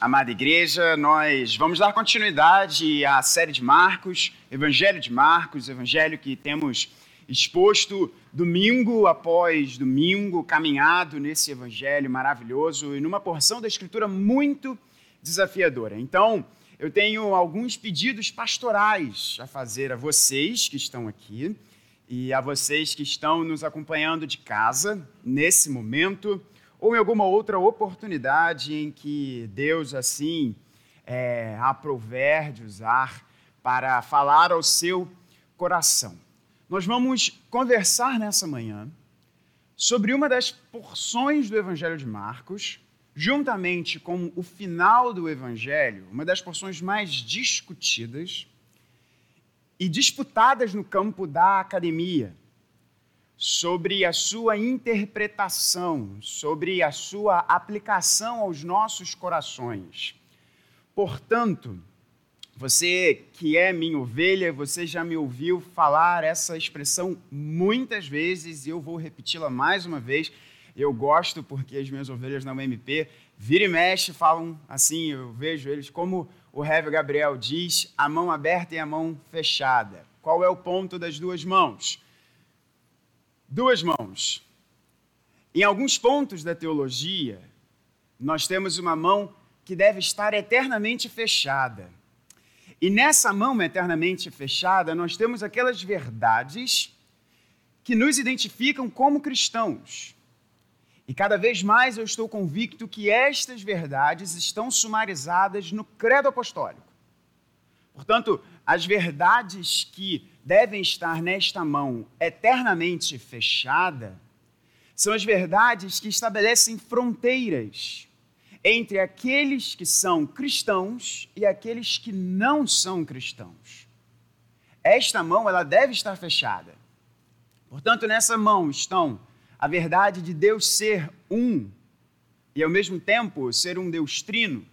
Amada igreja, nós vamos dar continuidade à série de Marcos, Evangelho de Marcos, evangelho que temos exposto domingo após domingo, caminhado nesse evangelho maravilhoso e numa porção da escritura muito desafiadora. Então, eu tenho alguns pedidos pastorais a fazer a vocês que estão aqui e a vocês que estão nos acompanhando de casa nesse momento ou em alguma outra oportunidade em que Deus assim é, aprover de usar para falar ao seu coração. Nós vamos conversar nessa manhã sobre uma das porções do Evangelho de Marcos, juntamente com o final do Evangelho, uma das porções mais discutidas e disputadas no campo da academia sobre a sua interpretação, sobre a sua aplicação aos nossos corações. Portanto, você que é minha ovelha, você já me ouviu falar essa expressão muitas vezes e eu vou repeti-la mais uma vez. Eu gosto porque as minhas ovelhas na UMP vira e mexe falam assim, eu vejo eles como o Heavy Gabriel diz, a mão aberta e a mão fechada. Qual é o ponto das duas mãos? Duas mãos. Em alguns pontos da teologia, nós temos uma mão que deve estar eternamente fechada. E nessa mão eternamente fechada, nós temos aquelas verdades que nos identificam como cristãos. E cada vez mais eu estou convicto que estas verdades estão sumarizadas no credo apostólico. Portanto, as verdades que devem estar nesta mão eternamente fechada são as verdades que estabelecem fronteiras entre aqueles que são cristãos e aqueles que não são cristãos. Esta mão ela deve estar fechada. Portanto, nessa mão estão a verdade de Deus ser um e ao mesmo tempo ser um Deus trino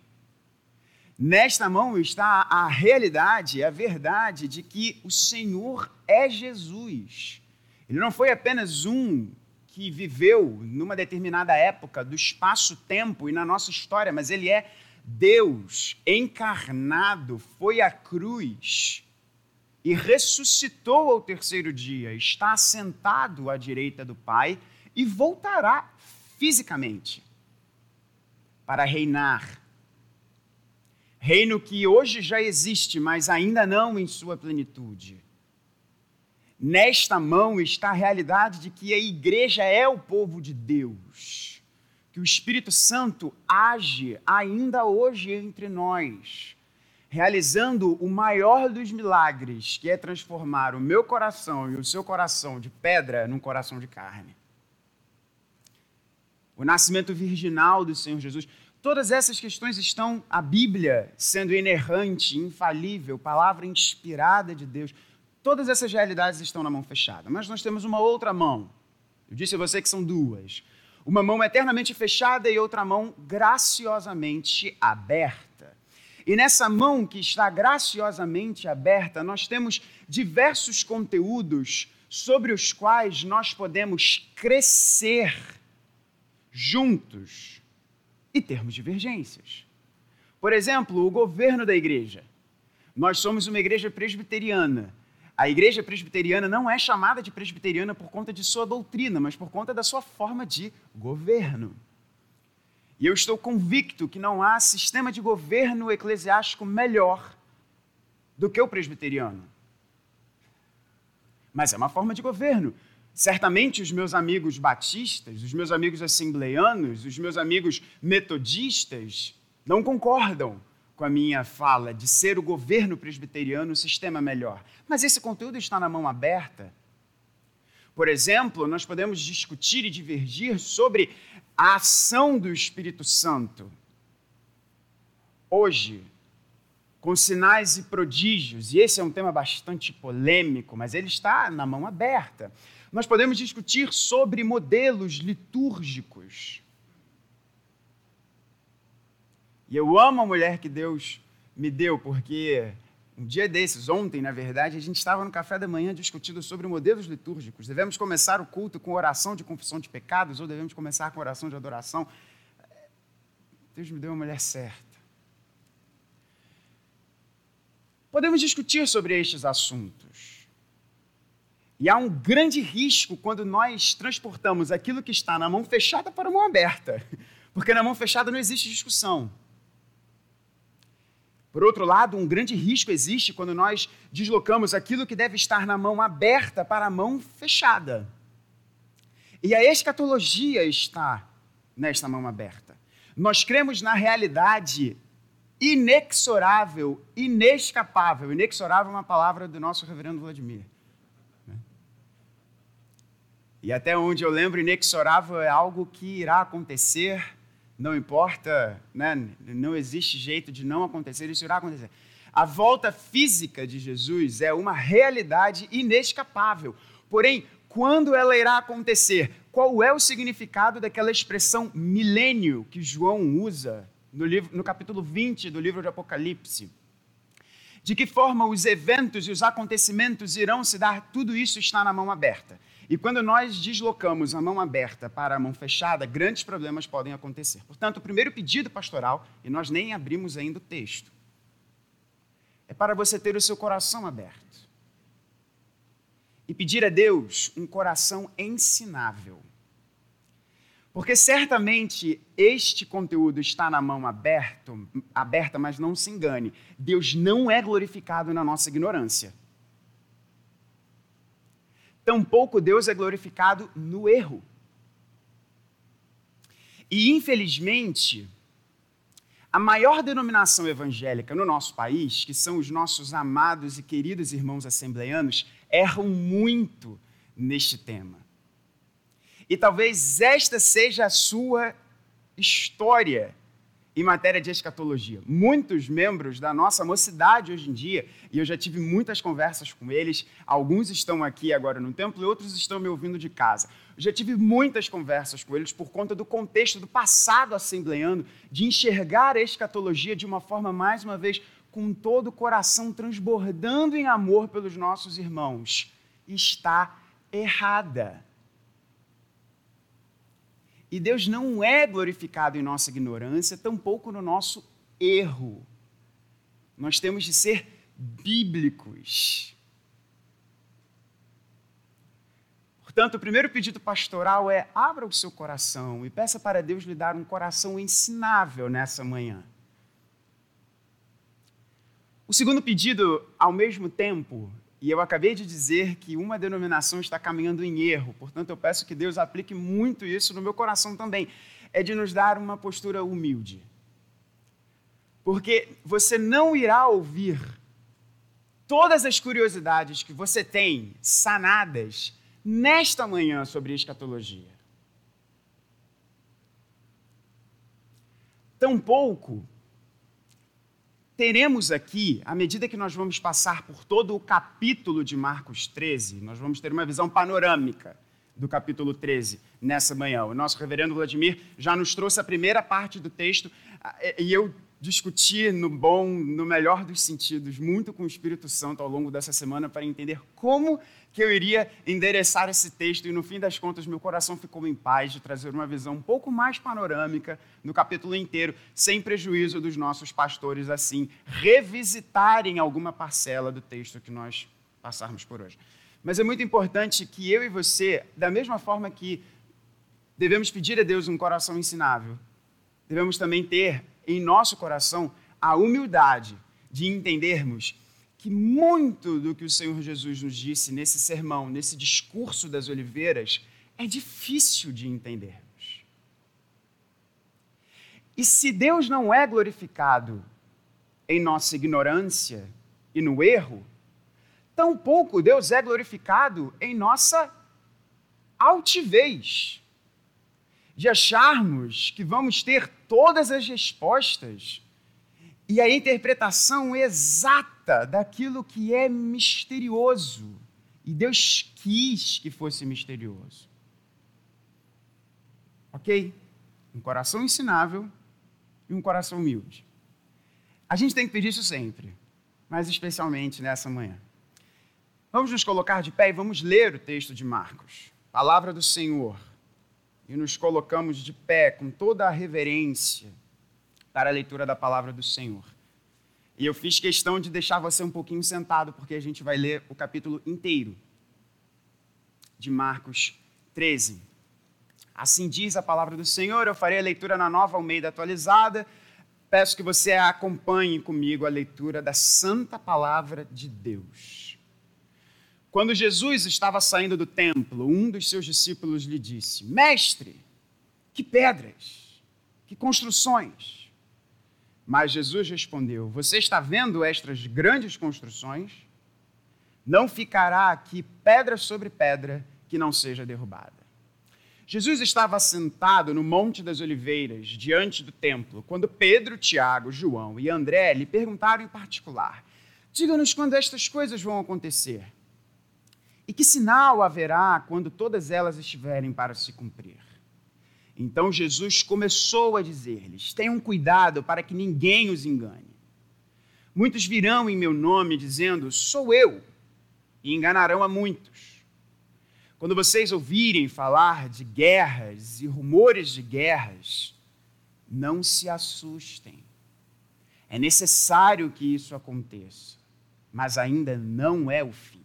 Nesta mão está a realidade, a verdade de que o Senhor é Jesus. Ele não foi apenas um que viveu numa determinada época do espaço-tempo e na nossa história, mas ele é Deus encarnado, foi à cruz e ressuscitou ao terceiro dia, está assentado à direita do Pai e voltará fisicamente para reinar reino que hoje já existe, mas ainda não em sua plenitude. Nesta mão está a realidade de que a igreja é o povo de Deus, que o Espírito Santo age ainda hoje entre nós, realizando o maior dos milagres, que é transformar o meu coração e o seu coração de pedra num coração de carne. O nascimento virginal do Senhor Jesus Todas essas questões estão, a Bíblia sendo inerrante, infalível, palavra inspirada de Deus, todas essas realidades estão na mão fechada. Mas nós temos uma outra mão. Eu disse a você que são duas. Uma mão eternamente fechada e outra mão graciosamente aberta. E nessa mão que está graciosamente aberta, nós temos diversos conteúdos sobre os quais nós podemos crescer juntos e termos divergências. Por exemplo, o governo da igreja. Nós somos uma igreja presbiteriana. A igreja presbiteriana não é chamada de presbiteriana por conta de sua doutrina, mas por conta da sua forma de governo. E eu estou convicto que não há sistema de governo eclesiástico melhor do que o presbiteriano. Mas é uma forma de governo. Certamente os meus amigos batistas, os meus amigos assembleianos, os meus amigos metodistas não concordam com a minha fala de ser o governo presbiteriano o sistema melhor. Mas esse conteúdo está na mão aberta. Por exemplo, nós podemos discutir e divergir sobre a ação do Espírito Santo. Hoje, com sinais e prodígios, e esse é um tema bastante polêmico, mas ele está na mão aberta nós podemos discutir sobre modelos litúrgicos. E eu amo a mulher que Deus me deu, porque um dia desses, ontem, na verdade, a gente estava no café da manhã discutindo sobre modelos litúrgicos. Devemos começar o culto com oração de confissão de pecados ou devemos começar com oração de adoração? Deus me deu uma mulher certa. Podemos discutir sobre estes assuntos. E há um grande risco quando nós transportamos aquilo que está na mão fechada para a mão aberta, porque na mão fechada não existe discussão. Por outro lado, um grande risco existe quando nós deslocamos aquilo que deve estar na mão aberta para a mão fechada. E a escatologia está nesta mão aberta. Nós cremos na realidade inexorável, inescapável. Inexorável é uma palavra do nosso reverendo Vladimir. E até onde eu lembro, inexorável é algo que irá acontecer não importa, né? não existe jeito de não acontecer, isso irá acontecer. A volta física de Jesus é uma realidade inescapável. Porém, quando ela irá acontecer? Qual é o significado daquela expressão milênio que João usa no, livro, no capítulo 20 do livro de Apocalipse? De que forma os eventos e os acontecimentos irão se dar? Tudo isso está na mão aberta. E quando nós deslocamos a mão aberta para a mão fechada, grandes problemas podem acontecer. Portanto, o primeiro pedido pastoral, e nós nem abrimos ainda o texto, é para você ter o seu coração aberto. E pedir a Deus um coração ensinável. Porque certamente este conteúdo está na mão aberto, aberta, mas não se engane. Deus não é glorificado na nossa ignorância tampouco Deus é glorificado no erro. E, infelizmente, a maior denominação evangélica no nosso país, que são os nossos amados e queridos irmãos assembleanos, erram muito neste tema. E talvez esta seja a sua história em matéria de escatologia. Muitos membros da nossa mocidade hoje em dia, e eu já tive muitas conversas com eles, alguns estão aqui agora no templo e outros estão me ouvindo de casa. Eu já tive muitas conversas com eles por conta do contexto do passado assembleando, de enxergar a escatologia de uma forma, mais uma vez, com todo o coração transbordando em amor pelos nossos irmãos. Está errada. E Deus não é glorificado em nossa ignorância, tampouco no nosso erro. Nós temos de ser bíblicos. Portanto, o primeiro pedido pastoral é: abra o seu coração e peça para Deus lhe dar um coração ensinável nessa manhã. O segundo pedido, ao mesmo tempo, e eu acabei de dizer que uma denominação está caminhando em erro, portanto, eu peço que Deus aplique muito isso no meu coração também. É de nos dar uma postura humilde. Porque você não irá ouvir todas as curiosidades que você tem sanadas nesta manhã sobre escatologia. Tampouco teremos aqui, à medida que nós vamos passar por todo o capítulo de Marcos 13, nós vamos ter uma visão panorâmica do capítulo 13 nessa manhã. O nosso reverendo Vladimir já nos trouxe a primeira parte do texto ah, e eu discuti no bom, no melhor dos sentidos, muito com o Espírito Santo ao longo dessa semana para entender como que eu iria endereçar esse texto e no fim das contas meu coração ficou em paz de trazer uma visão um pouco mais panorâmica no capítulo inteiro, sem prejuízo dos nossos pastores assim revisitarem alguma parcela do texto que nós passarmos por hoje. Mas é muito importante que eu e você, da mesma forma que devemos pedir a Deus um coração ensinável, devemos também ter em nosso coração a humildade de entendermos que muito do que o Senhor Jesus nos disse nesse sermão, nesse discurso das oliveiras, é difícil de entendermos. E se Deus não é glorificado em nossa ignorância e no erro, tampouco Deus é glorificado em nossa altivez de acharmos que vamos ter todas as respostas e a interpretação exata daquilo que é misterioso. E Deus quis que fosse misterioso. Ok? Um coração ensinável e um coração humilde. A gente tem que pedir isso sempre, mas especialmente nessa manhã. Vamos nos colocar de pé e vamos ler o texto de Marcos. Palavra do Senhor e nos colocamos de pé com toda a reverência para a leitura da palavra do Senhor. E eu fiz questão de deixar você um pouquinho sentado, porque a gente vai ler o capítulo inteiro de Marcos 13. Assim diz a palavra do Senhor. Eu farei a leitura na nova Almeida atualizada. Peço que você acompanhe comigo a leitura da santa palavra de Deus. Quando Jesus estava saindo do templo, um dos seus discípulos lhe disse: Mestre, que pedras, que construções mas Jesus respondeu: Você está vendo estas grandes construções? Não ficará aqui pedra sobre pedra que não seja derrubada. Jesus estava sentado no Monte das Oliveiras, diante do templo, quando Pedro, Tiago, João e André lhe perguntaram em particular: Diga-nos quando estas coisas vão acontecer. E que sinal haverá quando todas elas estiverem para se cumprir? Então Jesus começou a dizer-lhes: Tenham cuidado para que ninguém os engane. Muitos virão em meu nome dizendo: Sou eu, e enganarão a muitos. Quando vocês ouvirem falar de guerras e rumores de guerras, não se assustem. É necessário que isso aconteça, mas ainda não é o fim.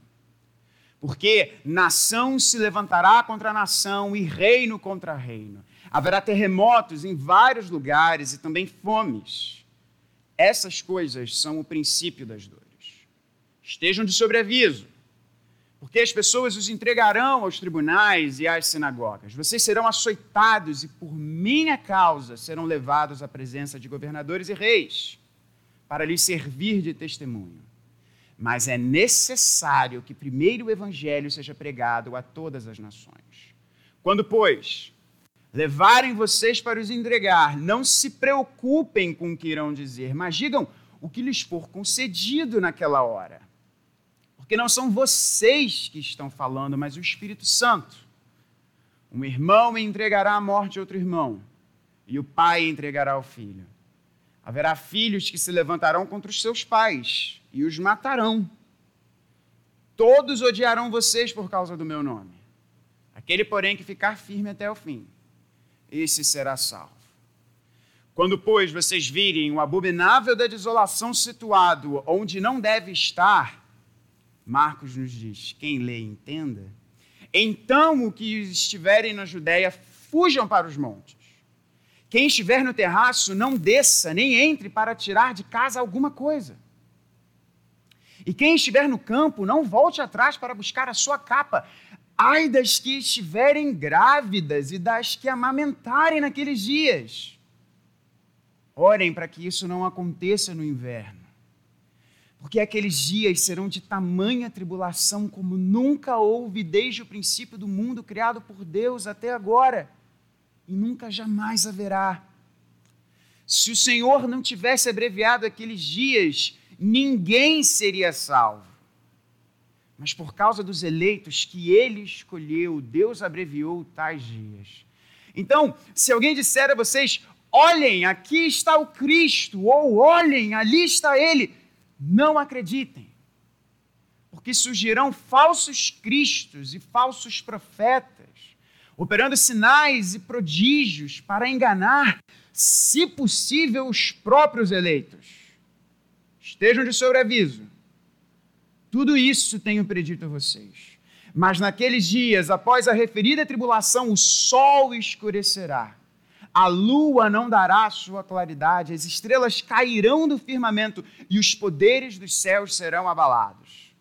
Porque nação se levantará contra nação e reino contra reino Haverá terremotos em vários lugares e também fomes. Essas coisas são o princípio das dores. Estejam de sobreaviso, porque as pessoas os entregarão aos tribunais e às sinagogas. Vocês serão açoitados e, por minha causa, serão levados à presença de governadores e reis, para lhes servir de testemunho. Mas é necessário que primeiro o evangelho seja pregado a todas as nações. Quando, pois, levarem vocês para os entregar. Não se preocupem com o que irão dizer, mas digam o que lhes for concedido naquela hora. Porque não são vocês que estão falando, mas o Espírito Santo. Um irmão entregará a morte outro irmão, e o pai entregará o filho. Haverá filhos que se levantarão contra os seus pais e os matarão. Todos odiarão vocês por causa do meu nome. Aquele, porém, que ficar firme até o fim, esse será salvo. Quando, pois, vocês virem o abominável da desolação situado onde não deve estar, Marcos nos diz: quem lê, entenda. Então, o que estiverem na Judéia, fujam para os montes. Quem estiver no terraço, não desça, nem entre para tirar de casa alguma coisa. E quem estiver no campo, não volte atrás para buscar a sua capa. Ai das que estiverem grávidas e das que amamentarem naqueles dias. Orem para que isso não aconteça no inverno, porque aqueles dias serão de tamanha tribulação como nunca houve desde o princípio do mundo criado por Deus até agora, e nunca jamais haverá. Se o Senhor não tivesse abreviado aqueles dias, ninguém seria salvo mas por causa dos eleitos que ele escolheu, Deus abreviou tais dias. Então, se alguém disser a vocês, olhem, aqui está o Cristo, ou olhem, ali está ele, não acreditem, porque surgirão falsos cristos e falsos profetas, operando sinais e prodígios para enganar, se possível, os próprios eleitos. Estejam de sobreaviso tudo isso tenho predito a vocês. Mas naqueles dias, após a referida tribulação, o sol escurecerá, a lua não dará sua claridade, as estrelas cairão do firmamento e os poderes dos céus serão abalados.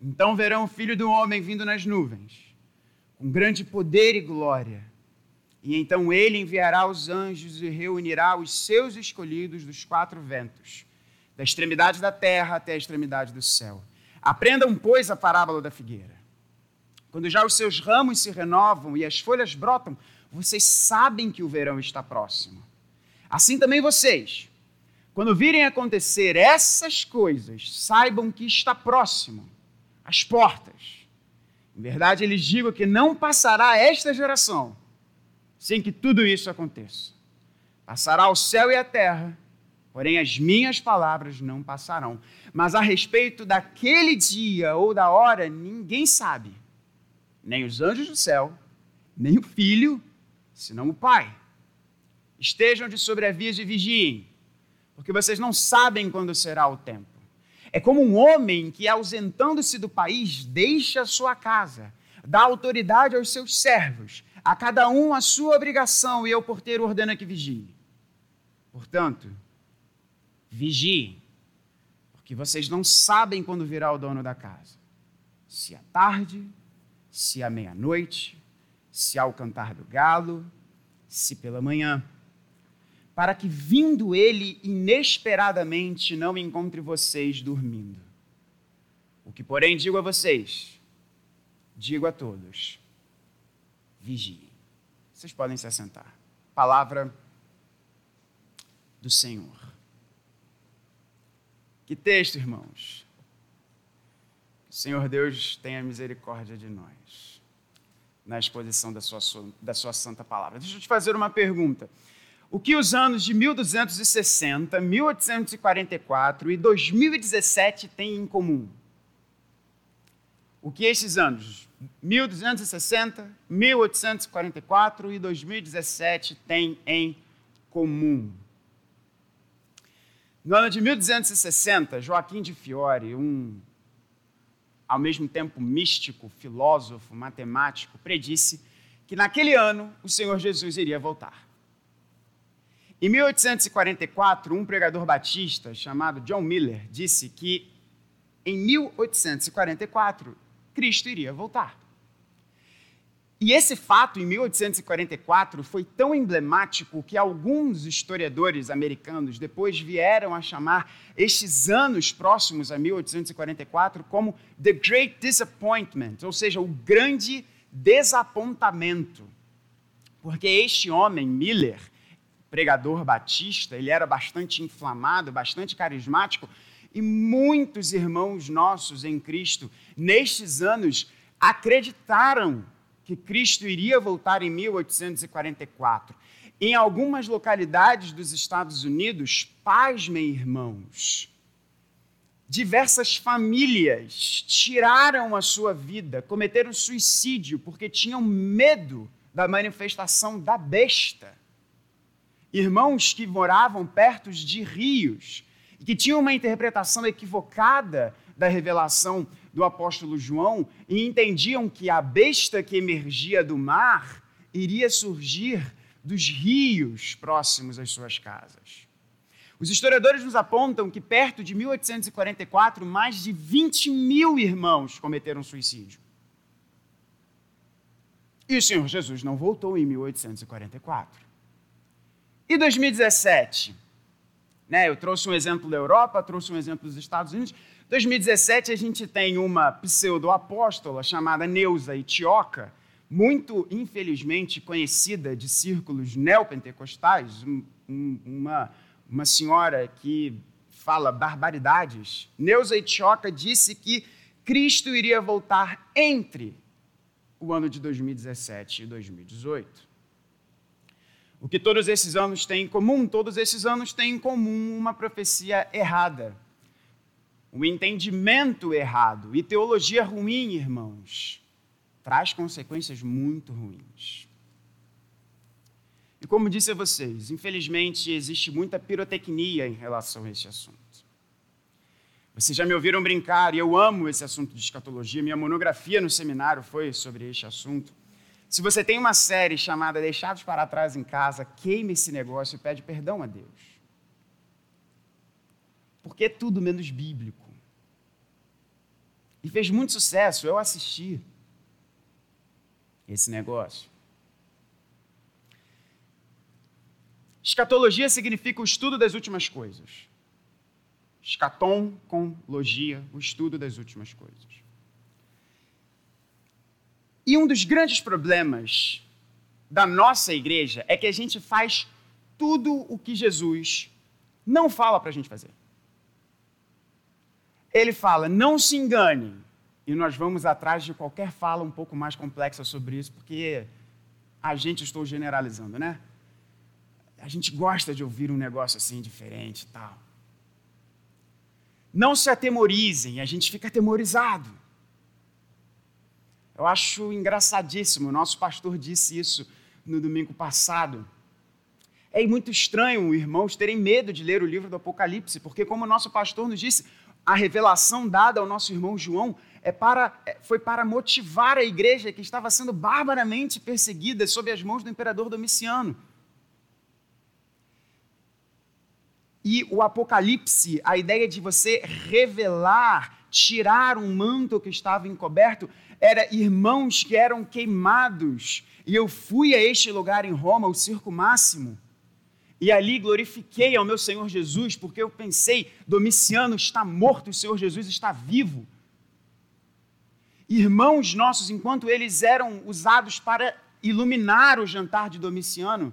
Então verão o filho do homem vindo nas nuvens, com grande poder e glória. E então ele enviará os anjos e reunirá os seus escolhidos dos quatro ventos, da extremidade da terra até a extremidade do céu. Aprendam, pois, a parábola da figueira. Quando já os seus ramos se renovam e as folhas brotam, vocês sabem que o verão está próximo. Assim também vocês, quando virem acontecer essas coisas, saibam que está próximo as portas. Em verdade, lhes digo que não passará esta geração sem que tudo isso aconteça. Passará o céu e a terra, porém as minhas palavras não passarão. Mas a respeito daquele dia ou da hora, ninguém sabe. Nem os anjos do céu, nem o filho, senão o Pai. Estejam de sobreaviso e vigiem, porque vocês não sabem quando será o tempo. É como um homem que, ausentando-se do país, deixa sua casa, dá autoridade aos seus servos, a cada um a sua obrigação, e ao porteiro ordena que vigie. Portanto, vigie, porque vocês não sabem quando virá o dono da casa. Se à tarde, se à meia-noite, se ao cantar do galo, se pela manhã, para que vindo ele inesperadamente não encontre vocês dormindo. O que, porém, digo a vocês, digo a todos: vigiem. Vocês podem se assentar. Palavra do Senhor. Que texto, irmãos. Que o Senhor Deus tenha misericórdia de nós na exposição da sua, da sua santa palavra. Deixa eu te fazer uma pergunta. O que os anos de 1260, 1844 e 2017 têm em comum? O que esses anos, 1260, 1844 e 2017, têm em comum? No ano de 1260, Joaquim de Fiore, um ao mesmo tempo místico, filósofo, matemático, predisse que naquele ano o Senhor Jesus iria voltar. Em 1844, um pregador batista chamado John Miller disse que em 1844 Cristo iria voltar. E esse fato, em 1844, foi tão emblemático que alguns historiadores americanos depois vieram a chamar estes anos próximos a 1844 como The Great Disappointment, ou seja, o grande desapontamento. Porque este homem, Miller, pregador batista, ele era bastante inflamado, bastante carismático, e muitos irmãos nossos em Cristo, nestes anos, acreditaram que Cristo iria voltar em 1844. Em algumas localidades dos Estados Unidos, pasmem, irmãos, diversas famílias tiraram a sua vida, cometeram suicídio porque tinham medo da manifestação da besta. Irmãos que moravam perto de rios e que tinham uma interpretação equivocada da revelação do apóstolo João e entendiam que a besta que emergia do mar iria surgir dos rios próximos às suas casas. Os historiadores nos apontam que perto de 1844, mais de 20 mil irmãos cometeram suicídio. E o Senhor Jesus não voltou em 1844. E 2017? Né, eu trouxe um exemplo da Europa, trouxe um exemplo dos Estados Unidos. 2017 a gente tem uma pseudo-apóstola chamada Neuza Itioca, muito infelizmente conhecida de círculos neopentecostais, um, um, uma, uma senhora que fala barbaridades. Neuza Itioca disse que Cristo iria voltar entre o ano de 2017 e 2018. O que todos esses anos têm em comum? Todos esses anos têm em comum uma profecia errada um entendimento errado e teologia ruim, irmãos, traz consequências muito ruins. E como disse a vocês, infelizmente existe muita pirotecnia em relação a este assunto. Vocês já me ouviram brincar, e eu amo esse assunto de escatologia. Minha monografia no seminário foi sobre este assunto. Se você tem uma série chamada Deixados para Trás em Casa, queime esse negócio e pede perdão a Deus porque é tudo menos bíblico. E fez muito sucesso, eu assisti esse negócio. Escatologia significa o estudo das últimas coisas. Escatom com logia, o estudo das últimas coisas. E um dos grandes problemas da nossa igreja é que a gente faz tudo o que Jesus não fala para a gente fazer ele fala: não se engane. E nós vamos atrás de qualquer fala um pouco mais complexa sobre isso, porque a gente, estou generalizando, né? A gente gosta de ouvir um negócio assim diferente e tal. Não se atemorizem, a gente fica atemorizado. Eu acho engraçadíssimo, o nosso pastor disse isso no domingo passado. É muito estranho, irmãos, terem medo de ler o livro do Apocalipse, porque, como o nosso pastor nos disse, a revelação dada ao nosso irmão João é para, é, foi para motivar a igreja que estava sendo barbaramente perseguida sob as mãos do imperador Domiciano. E o Apocalipse, a ideia de você revelar, tirar um manto que estava encoberto, era irmãos que eram queimados. E eu fui a este lugar em Roma, o Circo Máximo, e ali glorifiquei ao meu Senhor Jesus, porque eu pensei: Domiciano está morto, o Senhor Jesus está vivo. Irmãos nossos, enquanto eles eram usados para iluminar o jantar de Domiciano,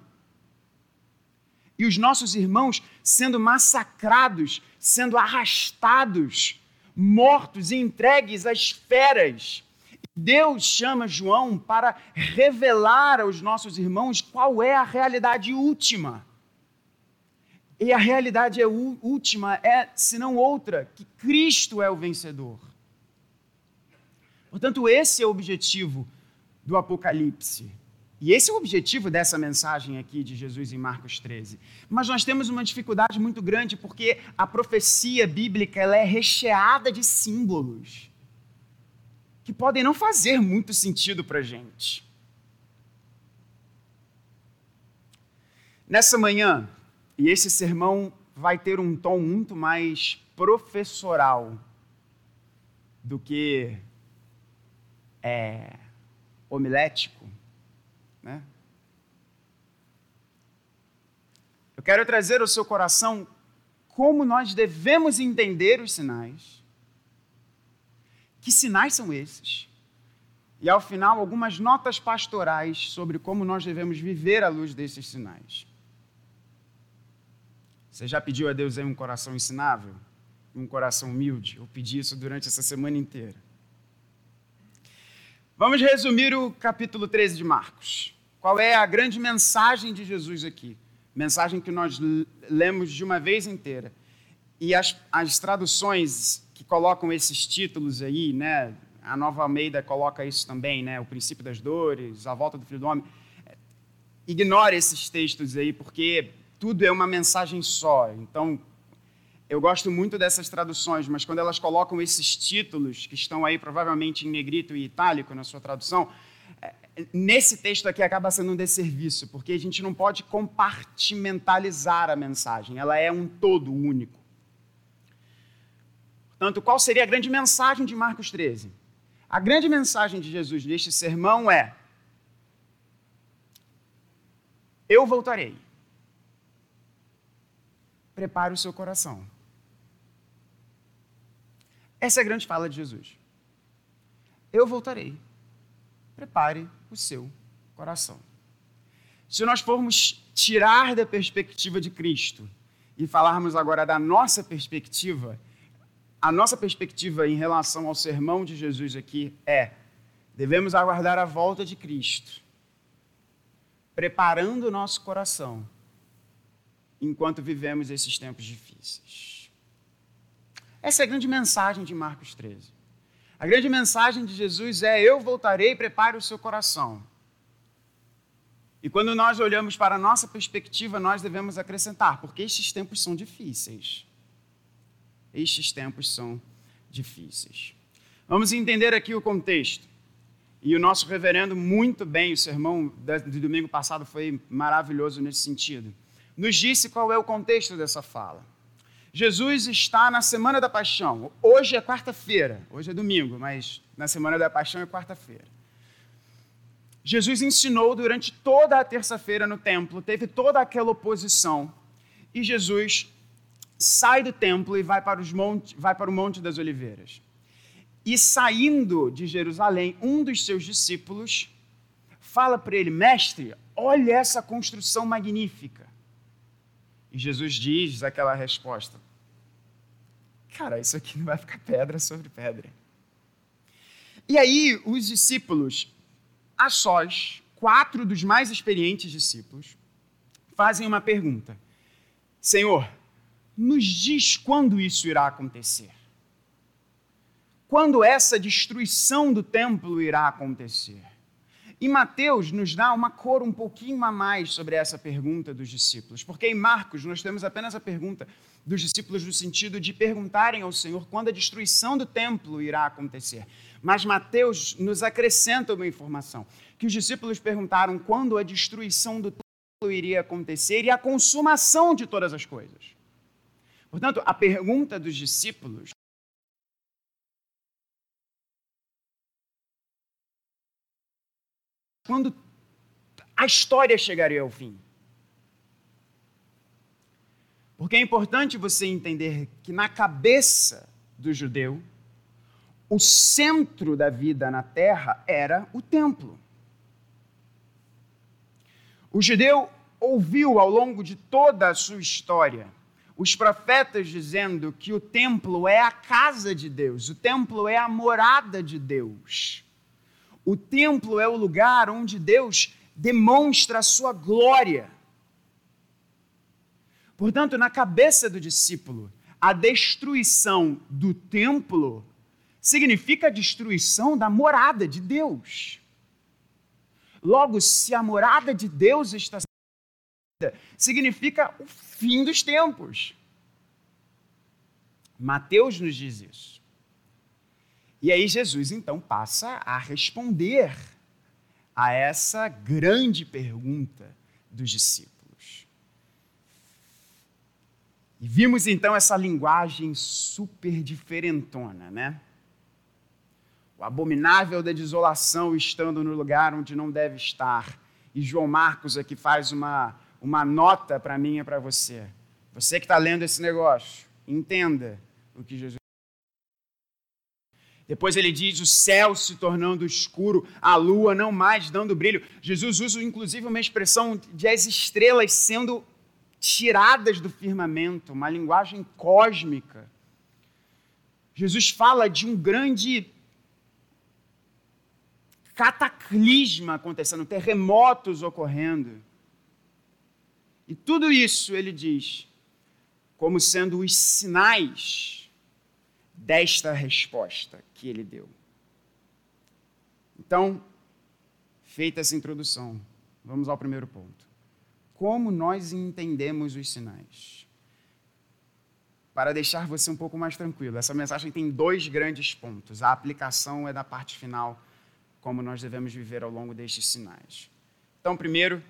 e os nossos irmãos sendo massacrados, sendo arrastados, mortos e entregues às feras. Deus chama João para revelar aos nossos irmãos qual é a realidade última. E a realidade é última é, se não outra, que Cristo é o vencedor. Portanto, esse é o objetivo do Apocalipse. E esse é o objetivo dessa mensagem aqui de Jesus em Marcos 13. Mas nós temos uma dificuldade muito grande porque a profecia bíblica ela é recheada de símbolos que podem não fazer muito sentido para a gente. Nessa manhã, e esse sermão vai ter um tom muito mais professoral do que é, homilético. Né? Eu quero trazer ao seu coração como nós devemos entender os sinais. Que sinais são esses? E ao final, algumas notas pastorais sobre como nós devemos viver à luz desses sinais. Você já pediu a Deus aí um coração ensinável? Um coração humilde? Eu pedi isso durante essa semana inteira. Vamos resumir o capítulo 13 de Marcos. Qual é a grande mensagem de Jesus aqui? Mensagem que nós lemos de uma vez inteira. E as, as traduções que colocam esses títulos aí, né? A Nova Almeida coloca isso também, né? O princípio das dores, a volta do Filho do Homem. Ignore esses textos aí, porque tudo é uma mensagem só. Então, eu gosto muito dessas traduções, mas quando elas colocam esses títulos, que estão aí provavelmente em negrito e itálico na sua tradução, é, nesse texto aqui acaba sendo um desserviço, porque a gente não pode compartimentalizar a mensagem, ela é um todo único. Portanto, qual seria a grande mensagem de Marcos 13? A grande mensagem de Jesus neste sermão é: Eu voltarei prepare o seu coração. Essa é a grande fala de Jesus. Eu voltarei. Prepare o seu coração. Se nós formos tirar da perspectiva de Cristo e falarmos agora da nossa perspectiva, a nossa perspectiva em relação ao sermão de Jesus aqui é: devemos aguardar a volta de Cristo, preparando o nosso coração enquanto vivemos esses tempos difíceis. Essa é a grande mensagem de Marcos 13. A grande mensagem de Jesus é: Eu voltarei, prepare o seu coração. E quando nós olhamos para a nossa perspectiva, nós devemos acrescentar, porque estes tempos são difíceis. Estes tempos são difíceis. Vamos entender aqui o contexto. E o nosso reverendo, muito bem, o sermão do domingo passado foi maravilhoso nesse sentido nos disse qual é o contexto dessa fala. Jesus está na semana da paixão. Hoje é quarta-feira, hoje é domingo, mas na semana da paixão é quarta-feira. Jesus ensinou durante toda a terça-feira no templo, teve toda aquela oposição, e Jesus sai do templo e vai para, os monte, vai para o Monte das Oliveiras. E saindo de Jerusalém, um dos seus discípulos fala para ele: Mestre, olha essa construção magnífica. E Jesus diz aquela resposta: Cara, isso aqui não vai ficar pedra sobre pedra. E aí, os discípulos, a sós, quatro dos mais experientes discípulos, fazem uma pergunta: Senhor, nos diz quando isso irá acontecer? Quando essa destruição do templo irá acontecer? E Mateus nos dá uma cor um pouquinho a mais sobre essa pergunta dos discípulos, porque em Marcos nós temos apenas a pergunta dos discípulos no sentido de perguntarem ao Senhor quando a destruição do templo irá acontecer. Mas Mateus nos acrescenta uma informação, que os discípulos perguntaram quando a destruição do templo iria acontecer e a consumação de todas as coisas. Portanto, a pergunta dos discípulos quando a história chegaria ao fim. Porque é importante você entender que na cabeça do judeu, o centro da vida na terra era o templo. O judeu ouviu ao longo de toda a sua história os profetas dizendo que o templo é a casa de Deus, o templo é a morada de Deus. O templo é o lugar onde Deus demonstra a sua glória. Portanto, na cabeça do discípulo, a destruição do templo significa a destruição da morada de Deus. Logo, se a morada de Deus está significa o fim dos tempos. Mateus nos diz isso. E aí Jesus então passa a responder a essa grande pergunta dos discípulos. E vimos então essa linguagem super diferentona, né? O abominável da desolação estando no lugar onde não deve estar. E João Marcos aqui faz uma, uma nota para mim e para você. Você que está lendo esse negócio, entenda o que Jesus depois ele diz o céu se tornando escuro, a lua não mais dando brilho. Jesus usa inclusive uma expressão de as estrelas sendo tiradas do firmamento, uma linguagem cósmica. Jesus fala de um grande cataclisma acontecendo, terremotos ocorrendo. E tudo isso ele diz como sendo os sinais desta resposta que ele deu. Então, feita essa introdução, vamos ao primeiro ponto. Como nós entendemos os sinais? Para deixar você um pouco mais tranquilo, essa mensagem tem dois grandes pontos. A aplicação é da parte final, como nós devemos viver ao longo destes sinais. Então, primeiro,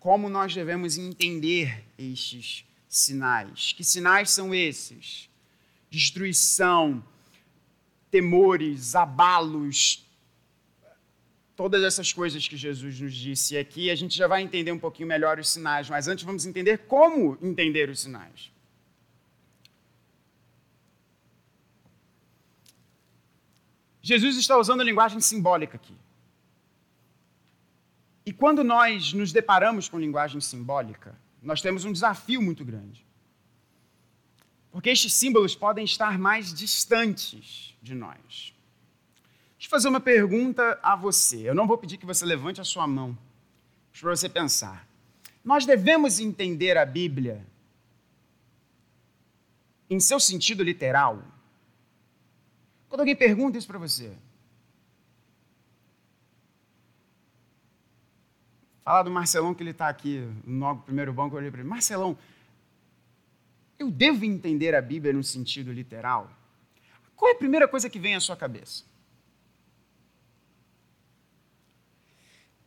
como nós devemos entender estes sinais? Que sinais são esses? destruição, temores, abalos, todas essas coisas que Jesus nos disse aqui, a gente já vai entender um pouquinho melhor os sinais, mas antes vamos entender como entender os sinais. Jesus está usando a linguagem simbólica aqui. E quando nós nos deparamos com linguagem simbólica, nós temos um desafio muito grande. Porque estes símbolos podem estar mais distantes de nós. Deixa eu fazer uma pergunta a você. Eu não vou pedir que você levante a sua mão, para você pensar. Nós devemos entender a Bíblia em seu sentido literal? Quando alguém pergunta isso para você, Falar do Marcelão que ele está aqui no primeiro banco, eu olhei para ele. Marcelão, eu devo entender a Bíblia no sentido literal? Qual é a primeira coisa que vem à sua cabeça?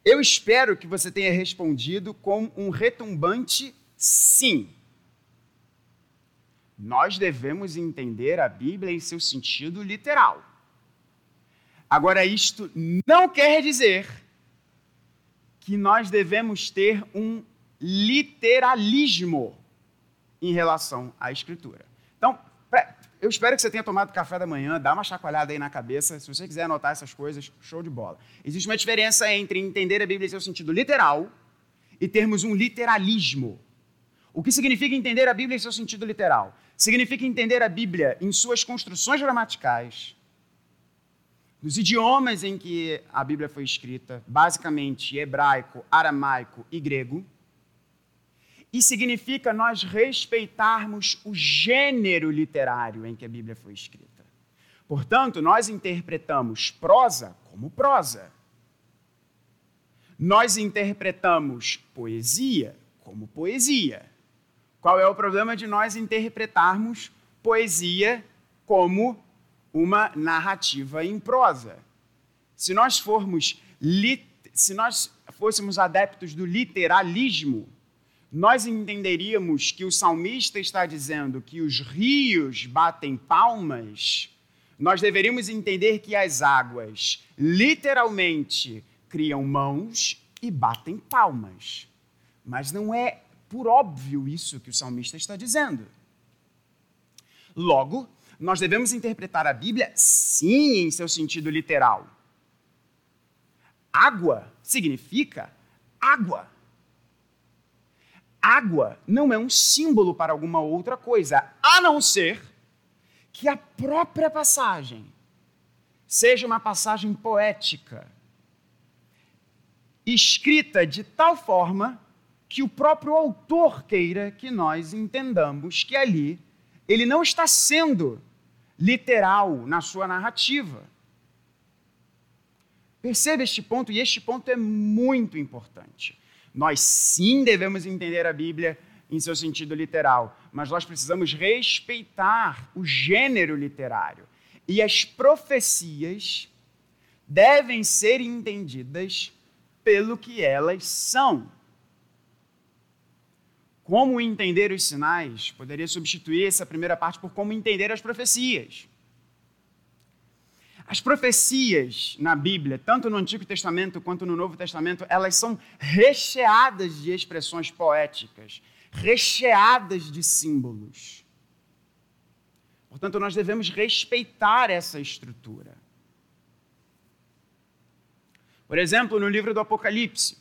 Eu espero que você tenha respondido com um retumbante sim. Nós devemos entender a Bíblia em seu sentido literal. Agora, isto não quer dizer que nós devemos ter um literalismo em relação à Escritura. Então, eu espero que você tenha tomado café da manhã, dá uma chacoalhada aí na cabeça. Se você quiser anotar essas coisas, show de bola. Existe uma diferença entre entender a Bíblia em seu sentido literal e termos um literalismo. O que significa entender a Bíblia em seu sentido literal? Significa entender a Bíblia em suas construções gramaticais, nos idiomas em que a Bíblia foi escrita, basicamente hebraico, aramaico e grego e significa nós respeitarmos o gênero literário em que a Bíblia foi escrita. Portanto, nós interpretamos prosa como prosa. nós interpretamos poesia como poesia. Qual é o problema de nós interpretarmos poesia como uma narrativa em prosa? Se nós formos se nós fôssemos adeptos do literalismo, nós entenderíamos que o salmista está dizendo que os rios batem palmas, nós deveríamos entender que as águas literalmente criam mãos e batem palmas. Mas não é por óbvio isso que o salmista está dizendo. Logo, nós devemos interpretar a Bíblia sim em seu sentido literal. Água significa água. Água não é um símbolo para alguma outra coisa, a não ser que a própria passagem seja uma passagem poética, escrita de tal forma que o próprio autor queira que nós entendamos que ali ele não está sendo literal na sua narrativa. Perceba este ponto, e este ponto é muito importante. Nós sim devemos entender a Bíblia em seu sentido literal, mas nós precisamos respeitar o gênero literário. E as profecias devem ser entendidas pelo que elas são. Como entender os sinais? Poderia substituir essa primeira parte por como entender as profecias. As profecias na Bíblia, tanto no Antigo Testamento quanto no Novo Testamento, elas são recheadas de expressões poéticas, recheadas de símbolos. Portanto, nós devemos respeitar essa estrutura. Por exemplo, no livro do Apocalipse,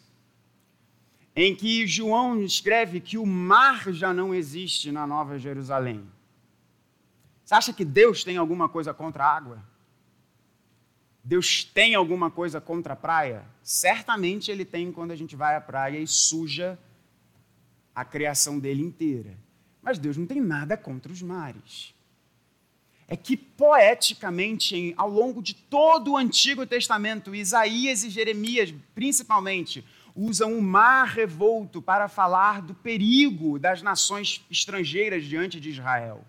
em que João escreve que o mar já não existe na Nova Jerusalém. Você acha que Deus tem alguma coisa contra a água? Deus tem alguma coisa contra a praia? Certamente ele tem quando a gente vai à praia e suja a criação dele inteira. Mas Deus não tem nada contra os mares é que poeticamente, ao longo de todo o Antigo Testamento, Isaías e Jeremias, principalmente, usam o mar revolto para falar do perigo das nações estrangeiras diante de Israel.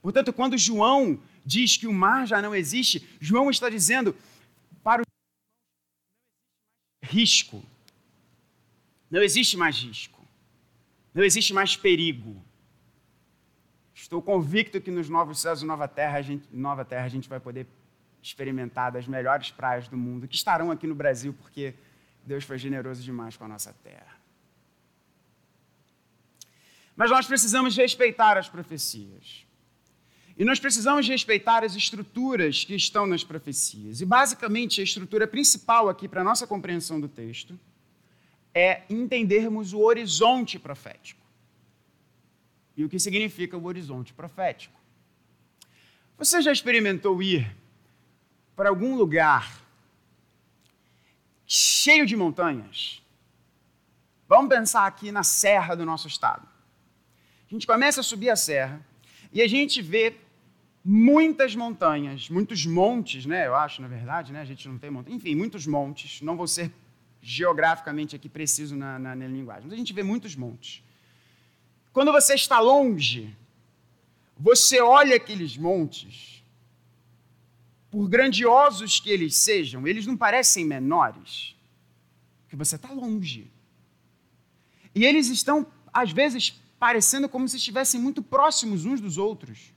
Portanto, quando João diz que o mar já não existe, João está dizendo para o risco. Não existe mais risco. Não existe mais perigo. Estou convicto que nos novos céus e nova terra, a gente, nova terra a gente vai poder experimentar das melhores praias do mundo, que estarão aqui no Brasil, porque Deus foi generoso demais com a nossa terra. Mas nós precisamos respeitar as profecias. E nós precisamos respeitar as estruturas que estão nas profecias. E, basicamente, a estrutura principal aqui para a nossa compreensão do texto é entendermos o horizonte profético e o que significa o horizonte profético. Você já experimentou ir para algum lugar cheio de montanhas? Vamos pensar aqui na serra do nosso estado. A gente começa a subir a serra e a gente vê muitas montanhas, muitos montes, né? Eu acho, na verdade, né? A gente não tem montanha. Enfim, muitos montes. Não vou ser geograficamente aqui preciso na, na, na linguagem, mas a gente vê muitos montes. Quando você está longe, você olha aqueles montes, por grandiosos que eles sejam, eles não parecem menores, porque você está longe. E eles estão, às vezes, parecendo como se estivessem muito próximos uns dos outros.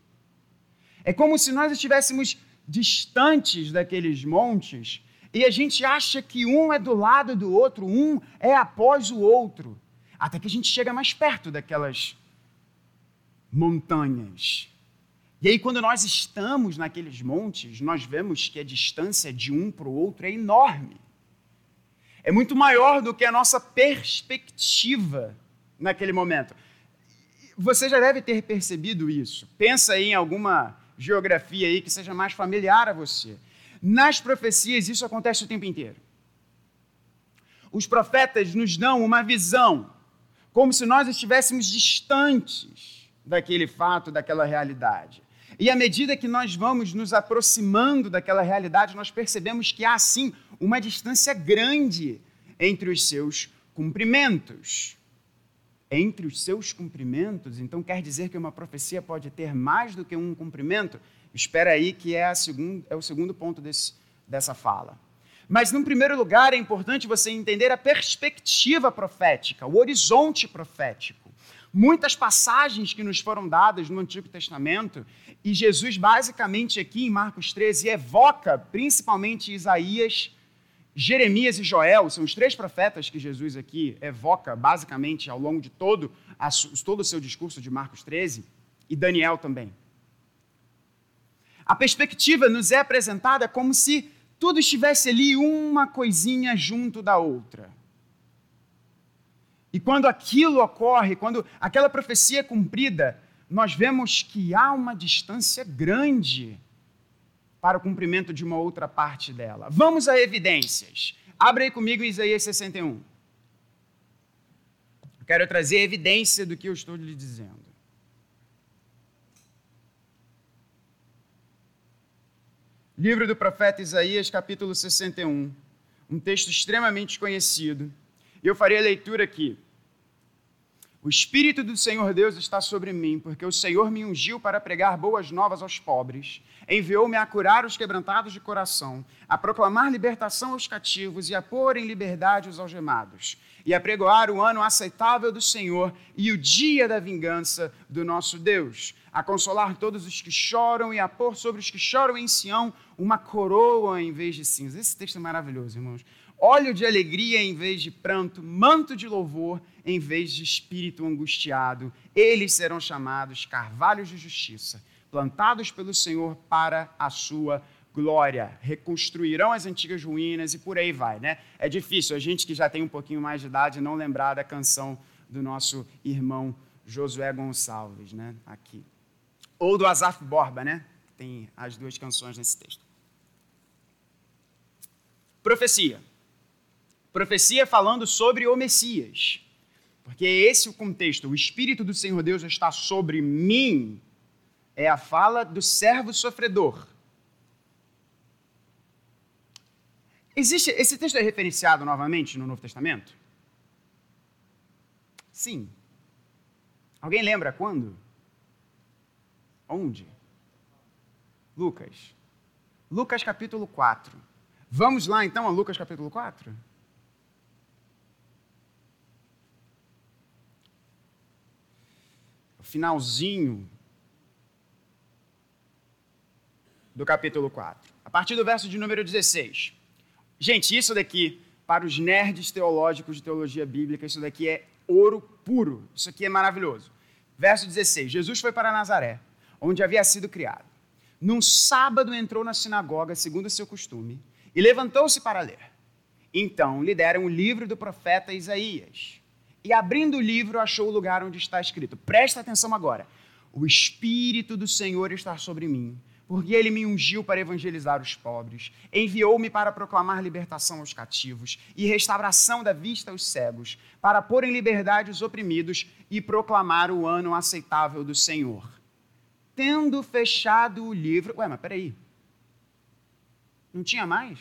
É como se nós estivéssemos distantes daqueles montes e a gente acha que um é do lado do outro, um é após o outro até que a gente chega mais perto daquelas montanhas. E aí, quando nós estamos naqueles montes, nós vemos que a distância de um para o outro é enorme. É muito maior do que a nossa perspectiva naquele momento. Você já deve ter percebido isso. Pensa aí em alguma geografia aí que seja mais familiar a você. Nas profecias, isso acontece o tempo inteiro. Os profetas nos dão uma visão como se nós estivéssemos distantes daquele fato, daquela realidade. E à medida que nós vamos nos aproximando daquela realidade, nós percebemos que há sim uma distância grande entre os seus cumprimentos. Entre os seus cumprimentos, então quer dizer que uma profecia pode ter mais do que um cumprimento? Espera aí, que é, é o segundo ponto desse, dessa fala. Mas, num primeiro lugar, é importante você entender a perspectiva profética, o horizonte profético. Muitas passagens que nos foram dadas no Antigo Testamento, e Jesus, basicamente, aqui em Marcos 13, evoca principalmente Isaías, Jeremias e Joel, são os três profetas que Jesus aqui evoca, basicamente, ao longo de todo, todo o seu discurso de Marcos 13, e Daniel também. A perspectiva nos é apresentada como se tudo estivesse ali uma coisinha junto da outra. E quando aquilo ocorre, quando aquela profecia é cumprida, nós vemos que há uma distância grande para o cumprimento de uma outra parte dela. Vamos a evidências. Abre aí comigo Isaías 61. quero trazer evidência do que eu estou lhe dizendo. Livro do profeta Isaías, capítulo 61. Um texto extremamente conhecido. Eu farei a leitura aqui. O Espírito do Senhor Deus está sobre mim, porque o Senhor me ungiu para pregar boas novas aos pobres. Enviou-me a curar os quebrantados de coração, a proclamar libertação aos cativos e a pôr em liberdade os algemados, e a pregoar o ano aceitável do Senhor e o dia da vingança do nosso Deus, a consolar todos os que choram e a pôr sobre os que choram em Sião uma coroa em vez de cinza. Esse texto é maravilhoso, irmãos. Óleo de alegria em vez de pranto, manto de louvor em vez de espírito angustiado. Eles serão chamados carvalhos de justiça, plantados pelo Senhor para a sua glória. Reconstruirão as antigas ruínas e por aí vai, né? É difícil a gente que já tem um pouquinho mais de idade não lembrar da canção do nosso irmão Josué Gonçalves, né? Aqui. Ou do Azaf Borba, né? Tem as duas canções nesse texto. Profecia. Profecia falando sobre o Messias. Porque é esse o contexto. O Espírito do Senhor Deus está sobre mim. É a fala do servo sofredor. Existe, esse texto é referenciado novamente no Novo Testamento? Sim. Alguém lembra quando? Onde? Lucas. Lucas capítulo 4. Vamos lá então a Lucas capítulo 4? Finalzinho do capítulo 4. A partir do verso de número 16. Gente, isso daqui, para os nerds teológicos de teologia bíblica, isso daqui é ouro puro. Isso aqui é maravilhoso. Verso 16: Jesus foi para Nazaré onde havia sido criado. Num sábado entrou na sinagoga, segundo o seu costume, e levantou-se para ler. Então lhe deram o livro do profeta Isaías. E abrindo o livro, achou o lugar onde está escrito: Presta atenção agora. O Espírito do Senhor está sobre mim, porque ele me ungiu para evangelizar os pobres, enviou-me para proclamar libertação aos cativos e restauração da vista aos cegos, para pôr em liberdade os oprimidos e proclamar o ano aceitável do Senhor tendo fechado o livro. Ué, mas peraí. Não tinha mais?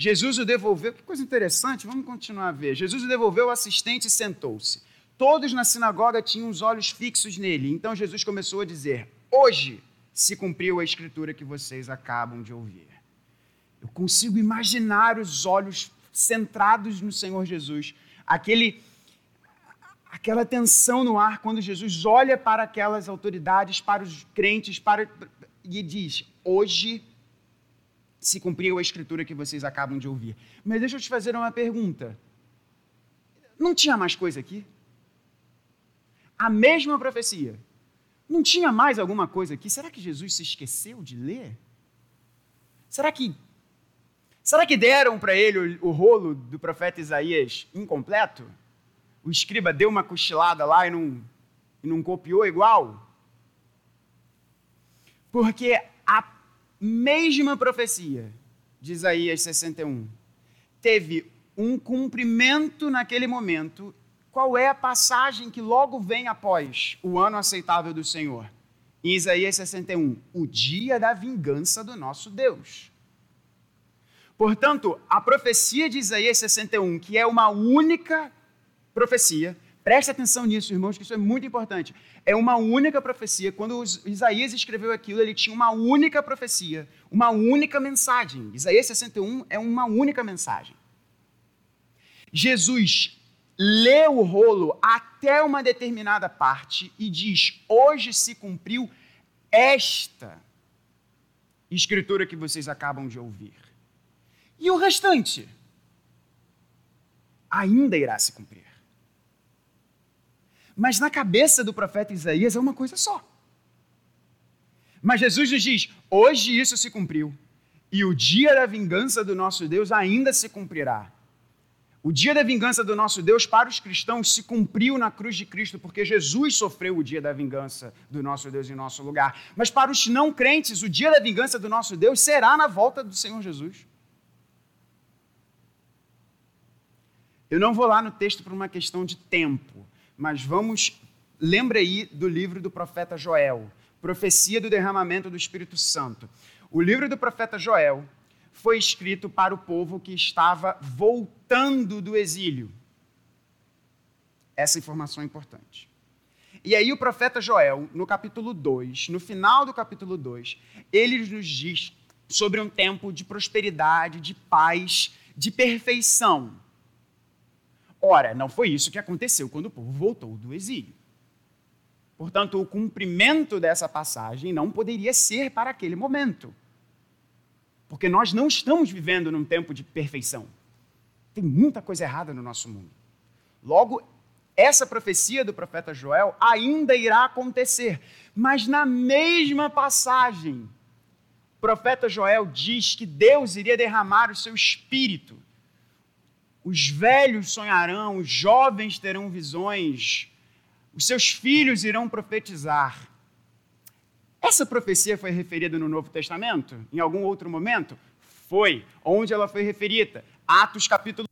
Jesus o devolveu. Que coisa interessante, vamos continuar a ver. Jesus o devolveu ao assistente e sentou-se. Todos na sinagoga tinham os olhos fixos nele. Então Jesus começou a dizer: Hoje se cumpriu a escritura que vocês acabam de ouvir. Eu consigo imaginar os olhos centrados no Senhor Jesus, aquele aquela tensão no ar quando Jesus olha para aquelas autoridades, para os crentes, para e diz: Hoje se cumpriu a escritura que vocês acabam de ouvir. Mas deixa eu te fazer uma pergunta. Não tinha mais coisa aqui? A mesma profecia. Não tinha mais alguma coisa aqui? Será que Jesus se esqueceu de ler? Será que Será que deram para ele o, o rolo do profeta Isaías incompleto? o escriba deu uma cochilada lá e não, e não copiou igual? Porque mesma profecia de Isaías 61 teve um cumprimento naquele momento. Qual é a passagem que logo vem após o ano aceitável do Senhor? Em Isaías 61, o dia da vingança do nosso Deus. Portanto, a profecia de Isaías 61, que é uma única profecia, preste atenção nisso, irmãos, que isso é muito importante. É uma única profecia. Quando Isaías escreveu aquilo, ele tinha uma única profecia, uma única mensagem. Isaías 61 é uma única mensagem. Jesus lê o rolo até uma determinada parte e diz: Hoje se cumpriu esta escritura que vocês acabam de ouvir. E o restante ainda irá se cumprir. Mas na cabeça do profeta Isaías é uma coisa só. Mas Jesus nos diz: hoje isso se cumpriu, e o dia da vingança do nosso Deus ainda se cumprirá. O dia da vingança do nosso Deus para os cristãos se cumpriu na cruz de Cristo, porque Jesus sofreu o dia da vingança do nosso Deus em nosso lugar. Mas para os não crentes, o dia da vingança do nosso Deus será na volta do Senhor Jesus. Eu não vou lá no texto por uma questão de tempo, mas vamos. Lembra aí do livro do profeta Joel, Profecia do Derramamento do Espírito Santo. O livro do profeta Joel foi escrito para o povo que estava voltando do exílio. Essa informação é importante. E aí o profeta Joel, no capítulo 2, no final do capítulo 2, ele nos diz sobre um tempo de prosperidade, de paz, de perfeição. Ora, não foi isso que aconteceu quando o povo voltou do exílio. Portanto, o cumprimento dessa passagem não poderia ser para aquele momento. Porque nós não estamos vivendo num tempo de perfeição. Tem muita coisa errada no nosso mundo. Logo, essa profecia do profeta Joel ainda irá acontecer. Mas na mesma passagem, o profeta Joel diz que Deus iria derramar o seu espírito. Os velhos sonharão, os jovens terão visões, os seus filhos irão profetizar. Essa profecia foi referida no Novo Testamento? Em algum outro momento? Foi. Onde ela foi referida? Atos capítulo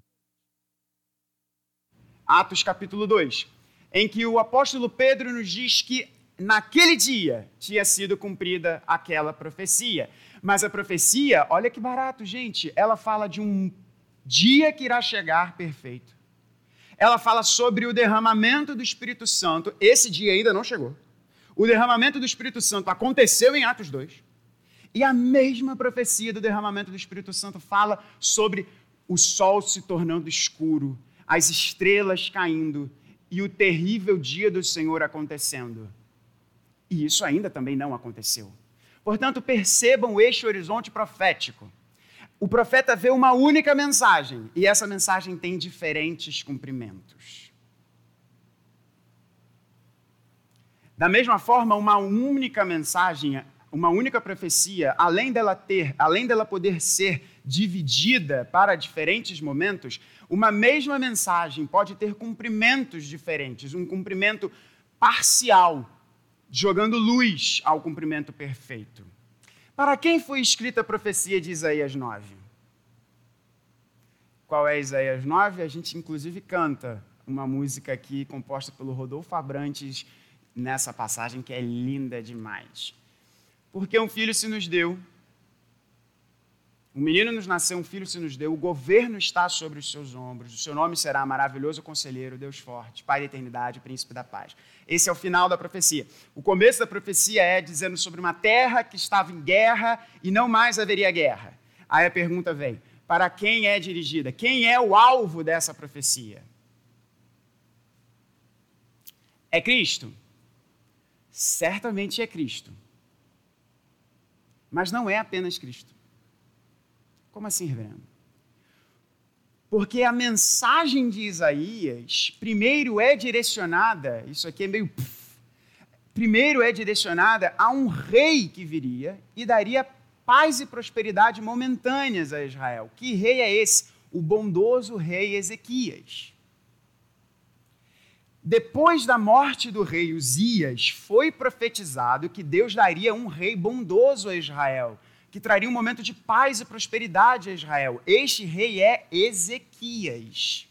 Atos capítulo 2, em que o apóstolo Pedro nos diz que naquele dia tinha sido cumprida aquela profecia. Mas a profecia, olha que barato, gente, ela fala de um dia que irá chegar perfeito. Ela fala sobre o derramamento do Espírito Santo. Esse dia ainda não chegou. O derramamento do Espírito Santo aconteceu em Atos 2. E a mesma profecia do derramamento do Espírito Santo fala sobre o sol se tornando escuro, as estrelas caindo e o terrível dia do Senhor acontecendo. E isso ainda também não aconteceu. Portanto, percebam este horizonte profético. O profeta vê uma única mensagem e essa mensagem tem diferentes cumprimentos. Da mesma forma, uma única mensagem, uma única profecia, além dela ter, além dela poder ser dividida para diferentes momentos, uma mesma mensagem pode ter cumprimentos diferentes, um cumprimento parcial, jogando luz ao cumprimento perfeito. Para quem foi escrita a profecia de Isaías 9? Qual é Isaías 9? A gente inclusive canta uma música aqui composta pelo Rodolfo Abrantes nessa passagem que é linda demais. Porque um filho se nos deu, um menino nos nasceu, um filho se nos deu, o governo está sobre os seus ombros, o seu nome será maravilhoso conselheiro, Deus forte, Pai da eternidade, príncipe da paz. Esse é o final da profecia. O começo da profecia é dizendo sobre uma terra que estava em guerra e não mais haveria guerra. Aí a pergunta vem: para quem é dirigida? Quem é o alvo dessa profecia? É Cristo? certamente é Cristo. Mas não é apenas Cristo. Como assim, reverendo? Porque a mensagem de Isaías, primeiro é direcionada, isso aqui é meio. primeiro é direcionada a um rei que viria e daria paz e prosperidade momentâneas a Israel. Que rei é esse? O bondoso rei Ezequias. Depois da morte do rei Uzias, foi profetizado que Deus daria um rei bondoso a Israel, que traria um momento de paz e prosperidade a Israel. Este rei é Ezequias.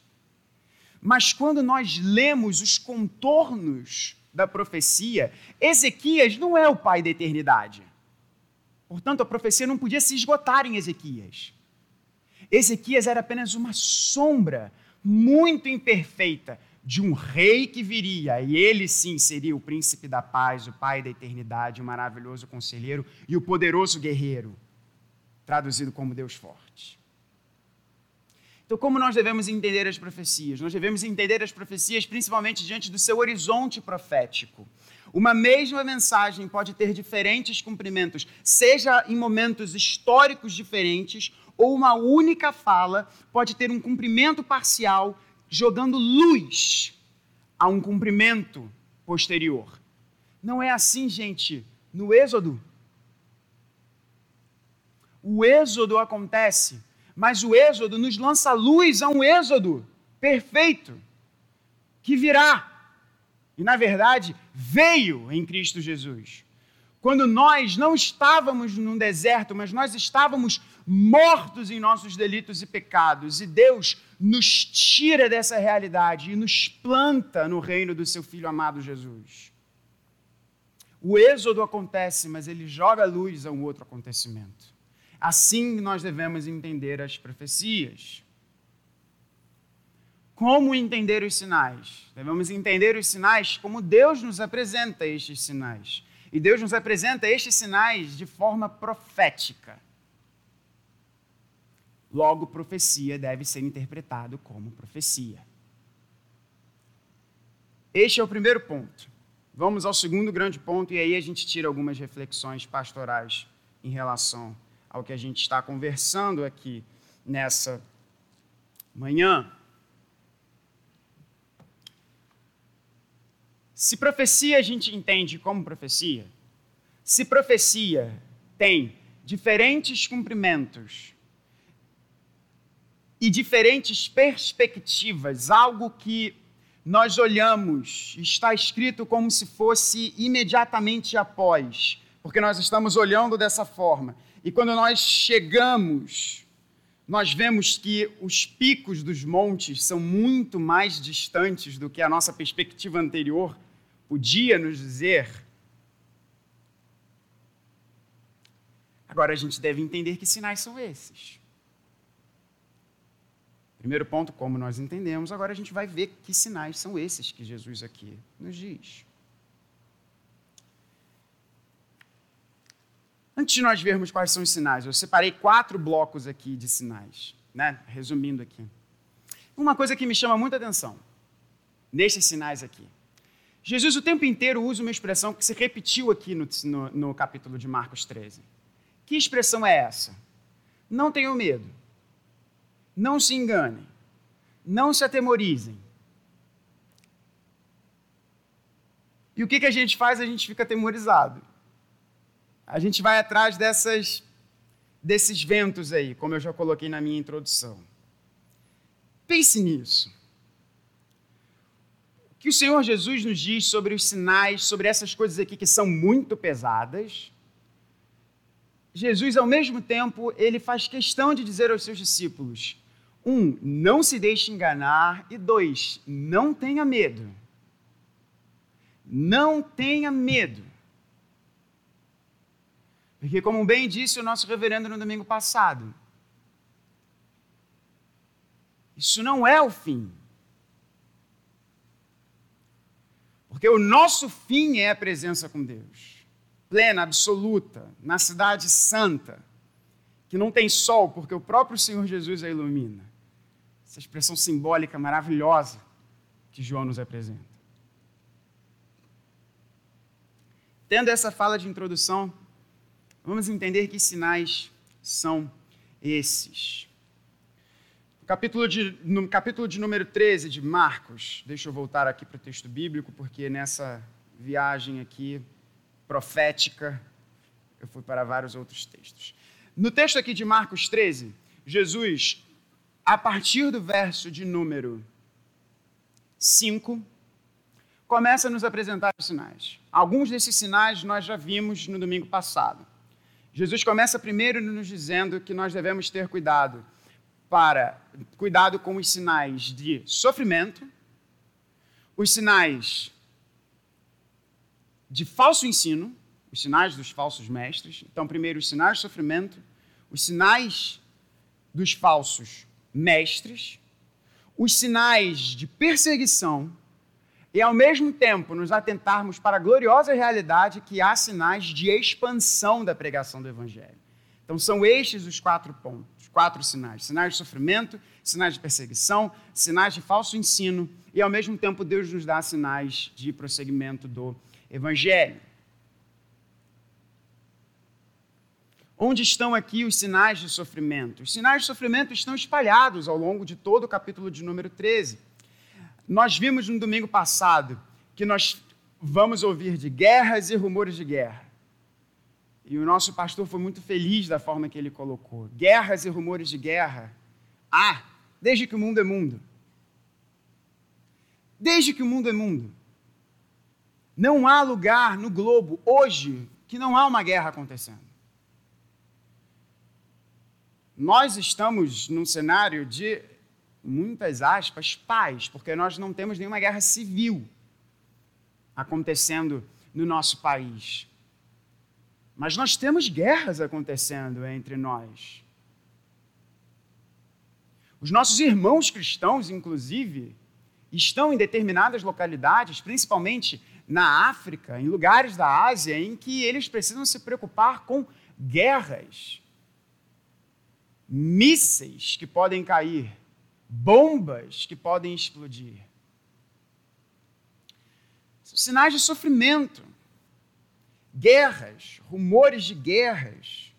Mas quando nós lemos os contornos da profecia, Ezequias não é o pai da eternidade. Portanto, a profecia não podia se esgotar em Ezequias. Ezequias era apenas uma sombra muito imperfeita de um rei que viria, e ele sim seria o príncipe da paz, o pai da eternidade, o maravilhoso conselheiro e o poderoso guerreiro, traduzido como Deus forte. Então, como nós devemos entender as profecias? Nós devemos entender as profecias principalmente diante do seu horizonte profético. Uma mesma mensagem pode ter diferentes cumprimentos, seja em momentos históricos diferentes, ou uma única fala pode ter um cumprimento parcial jogando luz a um cumprimento posterior. Não é assim, gente, no Êxodo. O Êxodo acontece, mas o Êxodo nos lança luz a um Êxodo perfeito que virá. E, na verdade, veio em Cristo Jesus. Quando nós não estávamos num deserto, mas nós estávamos mortos em nossos delitos e pecados, e Deus nos tira dessa realidade e nos planta no reino do seu Filho amado Jesus. O êxodo acontece, mas ele joga luz a um outro acontecimento. Assim nós devemos entender as profecias. Como entender os sinais? Devemos entender os sinais como Deus nos apresenta estes sinais. E Deus nos apresenta estes sinais de forma profética. Logo, profecia deve ser interpretado como profecia. Este é o primeiro ponto. Vamos ao segundo grande ponto e aí a gente tira algumas reflexões pastorais em relação ao que a gente está conversando aqui nessa manhã. Se profecia a gente entende como profecia, se profecia tem diferentes cumprimentos e diferentes perspectivas, algo que nós olhamos, está escrito como se fosse imediatamente após, porque nós estamos olhando dessa forma. E quando nós chegamos, nós vemos que os picos dos montes são muito mais distantes do que a nossa perspectiva anterior podia nos dizer. Agora a gente deve entender que sinais são esses. Primeiro ponto, como nós entendemos, agora a gente vai ver que sinais são esses que Jesus aqui nos diz. Antes de nós vermos quais são os sinais, eu separei quatro blocos aqui de sinais, né? resumindo aqui. Uma coisa que me chama muita atenção nestes sinais aqui. Jesus o tempo inteiro usa uma expressão que se repetiu aqui no, no, no capítulo de Marcos 13. Que expressão é essa? Não tenham medo. Não se enganem. Não se atemorizem. E o que, que a gente faz? A gente fica atemorizado. A gente vai atrás dessas, desses ventos aí, como eu já coloquei na minha introdução. Pense nisso. O que o Senhor Jesus nos diz sobre os sinais, sobre essas coisas aqui que são muito pesadas, Jesus, ao mesmo tempo, ele faz questão de dizer aos seus discípulos: um, não se deixe enganar. E dois, não tenha medo. Não tenha medo. Porque, como bem disse o nosso reverendo no domingo passado, isso não é o fim. Porque o nosso fim é a presença com Deus, plena, absoluta, na cidade santa, que não tem sol, porque o próprio Senhor Jesus a ilumina essa expressão simbólica maravilhosa que João nos apresenta. Tendo essa fala de introdução, vamos entender que sinais são esses. No capítulo, de, no capítulo de número 13 de Marcos, deixa eu voltar aqui para o texto bíblico, porque nessa viagem aqui profética, eu fui para vários outros textos. No texto aqui de Marcos 13, Jesus a partir do verso de número 5, começa a nos apresentar os sinais. Alguns desses sinais nós já vimos no domingo passado. Jesus começa primeiro nos dizendo que nós devemos ter cuidado para cuidado com os sinais de sofrimento, os sinais de falso ensino, os sinais dos falsos mestres. Então, primeiro os sinais de sofrimento, os sinais dos falsos mestres, os sinais de perseguição e, ao mesmo tempo, nos atentarmos para a gloriosa realidade que há sinais de expansão da pregação do Evangelho. Então, são estes os quatro pontos, quatro sinais: sinais de sofrimento, sinais de perseguição, sinais de falso ensino, e, ao mesmo tempo, Deus nos dá sinais de prosseguimento do Evangelho. Onde estão aqui os sinais de sofrimento? Os sinais de sofrimento estão espalhados ao longo de todo o capítulo de número 13. Nós vimos no domingo passado que nós vamos ouvir de guerras e rumores de guerra. E o nosso pastor foi muito feliz da forma que ele colocou. Guerras e rumores de guerra há desde que o mundo é mundo. Desde que o mundo é mundo. Não há lugar no globo hoje que não há uma guerra acontecendo. Nós estamos num cenário de, muitas aspas, paz, porque nós não temos nenhuma guerra civil acontecendo no nosso país. Mas nós temos guerras acontecendo entre nós. Os nossos irmãos cristãos, inclusive, estão em determinadas localidades, principalmente na África, em lugares da Ásia, em que eles precisam se preocupar com guerras mísseis que podem cair, bombas que podem explodir. São sinais de sofrimento, guerras, rumores de guerras,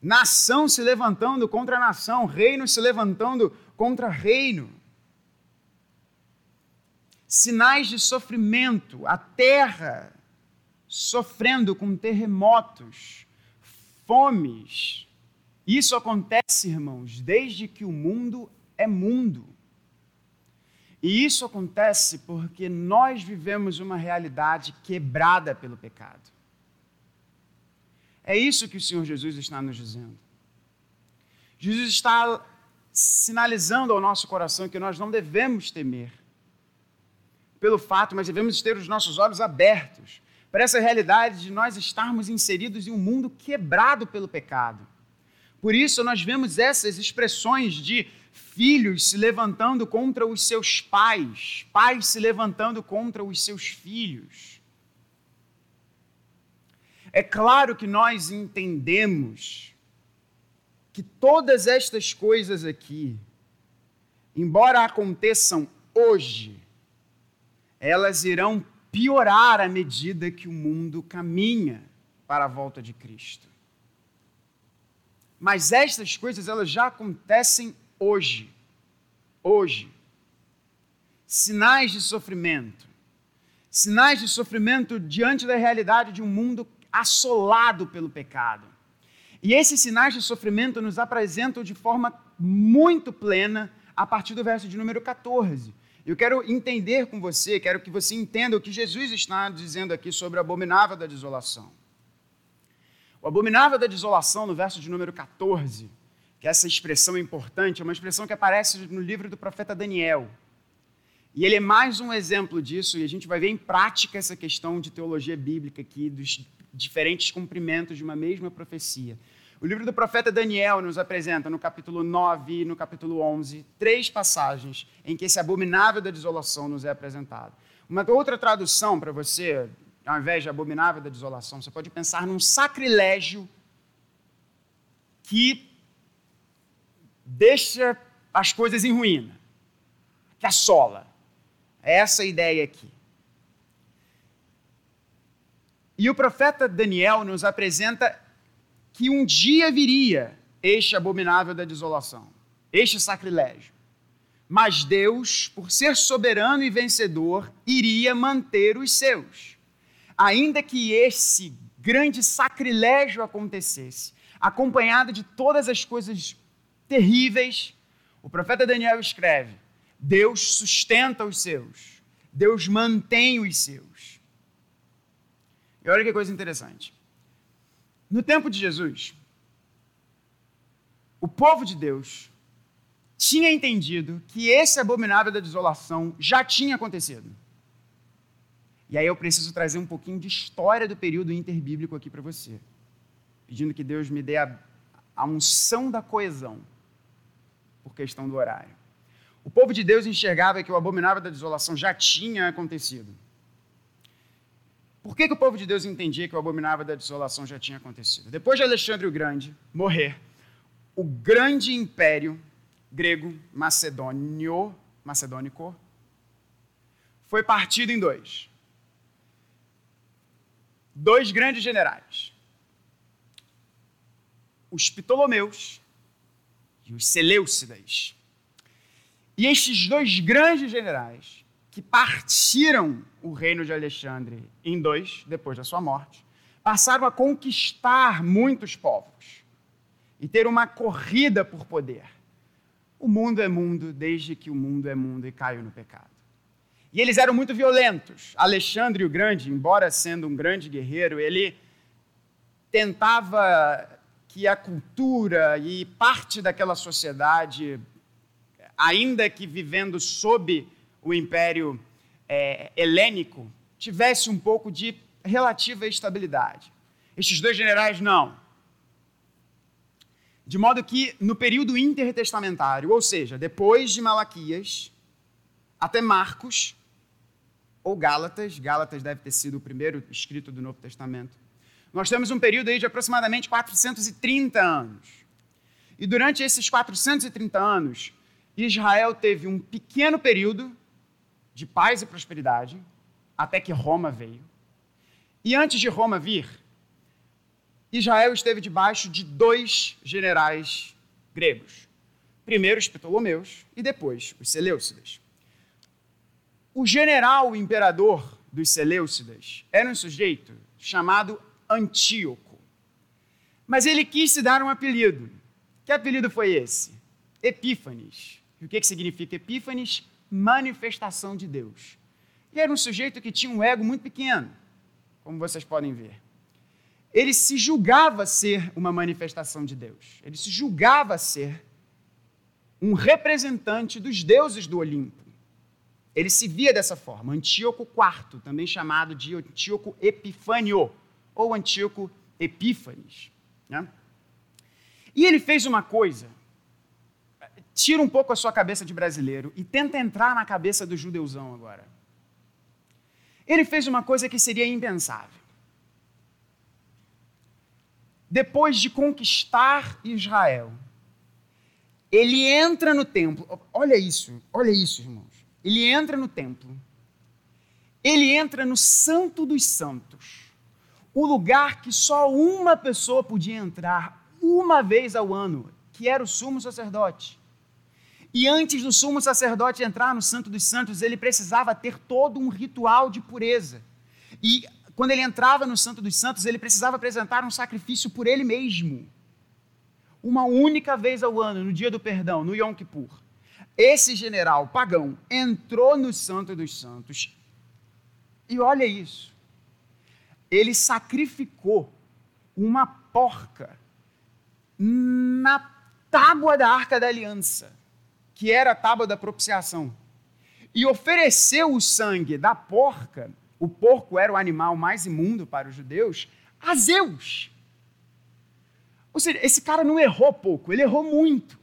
nação se levantando contra nação, reino se levantando contra reino. Sinais de sofrimento, a terra sofrendo com terremotos, fomes, isso acontece, irmãos, desde que o mundo é mundo. E isso acontece porque nós vivemos uma realidade quebrada pelo pecado. É isso que o Senhor Jesus está nos dizendo. Jesus está sinalizando ao nosso coração que nós não devemos temer pelo fato, mas devemos ter os nossos olhos abertos para essa realidade de nós estarmos inseridos em um mundo quebrado pelo pecado. Por isso, nós vemos essas expressões de filhos se levantando contra os seus pais, pais se levantando contra os seus filhos. É claro que nós entendemos que todas estas coisas aqui, embora aconteçam hoje, elas irão piorar à medida que o mundo caminha para a volta de Cristo. Mas estas coisas elas já acontecem hoje. Hoje. Sinais de sofrimento. Sinais de sofrimento diante da realidade de um mundo assolado pelo pecado. E esses sinais de sofrimento nos apresentam de forma muito plena a partir do verso de número 14. Eu quero entender com você, quero que você entenda o que Jesus está dizendo aqui sobre a abominável da desolação. O abominável da desolação, no verso de número 14, que essa expressão é importante, é uma expressão que aparece no livro do profeta Daniel. E ele é mais um exemplo disso, e a gente vai ver em prática essa questão de teologia bíblica aqui, dos diferentes cumprimentos de uma mesma profecia. O livro do profeta Daniel nos apresenta, no capítulo 9 e no capítulo 11, três passagens em que esse abominável da desolação nos é apresentado. Uma outra tradução para você, ao invés de abominável da desolação, você pode pensar num sacrilégio que deixa as coisas em ruína, que assola. É essa a ideia aqui. E o profeta Daniel nos apresenta que um dia viria este abominável da desolação, este sacrilégio. Mas Deus, por ser soberano e vencedor, iria manter os seus ainda que esse grande sacrilégio acontecesse, acompanhado de todas as coisas terríveis, o profeta Daniel escreve: Deus sustenta os seus, Deus mantém os seus. E olha que coisa interessante. No tempo de Jesus, o povo de Deus tinha entendido que esse abominável da desolação já tinha acontecido. E aí eu preciso trazer um pouquinho de história do período interbíblico aqui para você, pedindo que Deus me dê a, a unção da coesão por questão do horário. O povo de Deus enxergava que o abominável da desolação já tinha acontecido. Por que, que o povo de Deus entendia que o abominável da desolação já tinha acontecido? Depois de Alexandre o Grande morrer, o grande império grego macedônio, macedônico foi partido em dois. Dois grandes generais. Os Ptolomeus e os Seleucidas. E estes dois grandes generais que partiram o reino de Alexandre em dois, depois da sua morte, passaram a conquistar muitos povos e ter uma corrida por poder. O mundo é mundo desde que o mundo é mundo e caiu no pecado. E eles eram muito violentos. Alexandre o Grande, embora sendo um grande guerreiro, ele tentava que a cultura e parte daquela sociedade, ainda que vivendo sob o Império é, Helênico, tivesse um pouco de relativa estabilidade. Estes dois generais, não. De modo que, no período intertestamentário, ou seja, depois de Malaquias até Marcos, ou Gálatas, Gálatas deve ter sido o primeiro escrito do Novo Testamento, nós temos um período aí de aproximadamente 430 anos. E durante esses 430 anos, Israel teve um pequeno período de paz e prosperidade, até que Roma veio. E antes de Roma vir, Israel esteve debaixo de dois generais gregos. Primeiro os Ptolomeus e depois os Seleucidas. O general imperador dos Seleucidas era um sujeito chamado Antíoco. Mas ele quis se dar um apelido. Que apelido foi esse? Epífanes. E o que, que significa Epífanes? manifestação de Deus. E era um sujeito que tinha um ego muito pequeno, como vocês podem ver. Ele se julgava ser uma manifestação de Deus. Ele se julgava ser um representante dos deuses do Olimpo. Ele se via dessa forma. Antíoco IV, também chamado de Antíoco Epifânio, ou Antíoco Epífanes. Né? E ele fez uma coisa tira um pouco a sua cabeça de brasileiro e tenta entrar na cabeça do judeuzão agora. Ele fez uma coisa que seria impensável. Depois de conquistar Israel, ele entra no templo. Olha isso, olha isso, irmãos. Ele entra no templo. Ele entra no Santo dos Santos, o lugar que só uma pessoa podia entrar uma vez ao ano, que era o sumo sacerdote. E antes do sumo sacerdote entrar no Santo dos Santos, ele precisava ter todo um ritual de pureza. E quando ele entrava no Santo dos Santos, ele precisava apresentar um sacrifício por ele mesmo. Uma única vez ao ano, no dia do perdão, no Yom Kippur. Esse general pagão entrou no Santo dos Santos e olha isso. Ele sacrificou uma porca na tábua da arca da aliança que era a tábua da propiciação, e ofereceu o sangue da porca, o porco era o animal mais imundo para os judeus, a Zeus. Ou seja, esse cara não errou pouco, ele errou muito.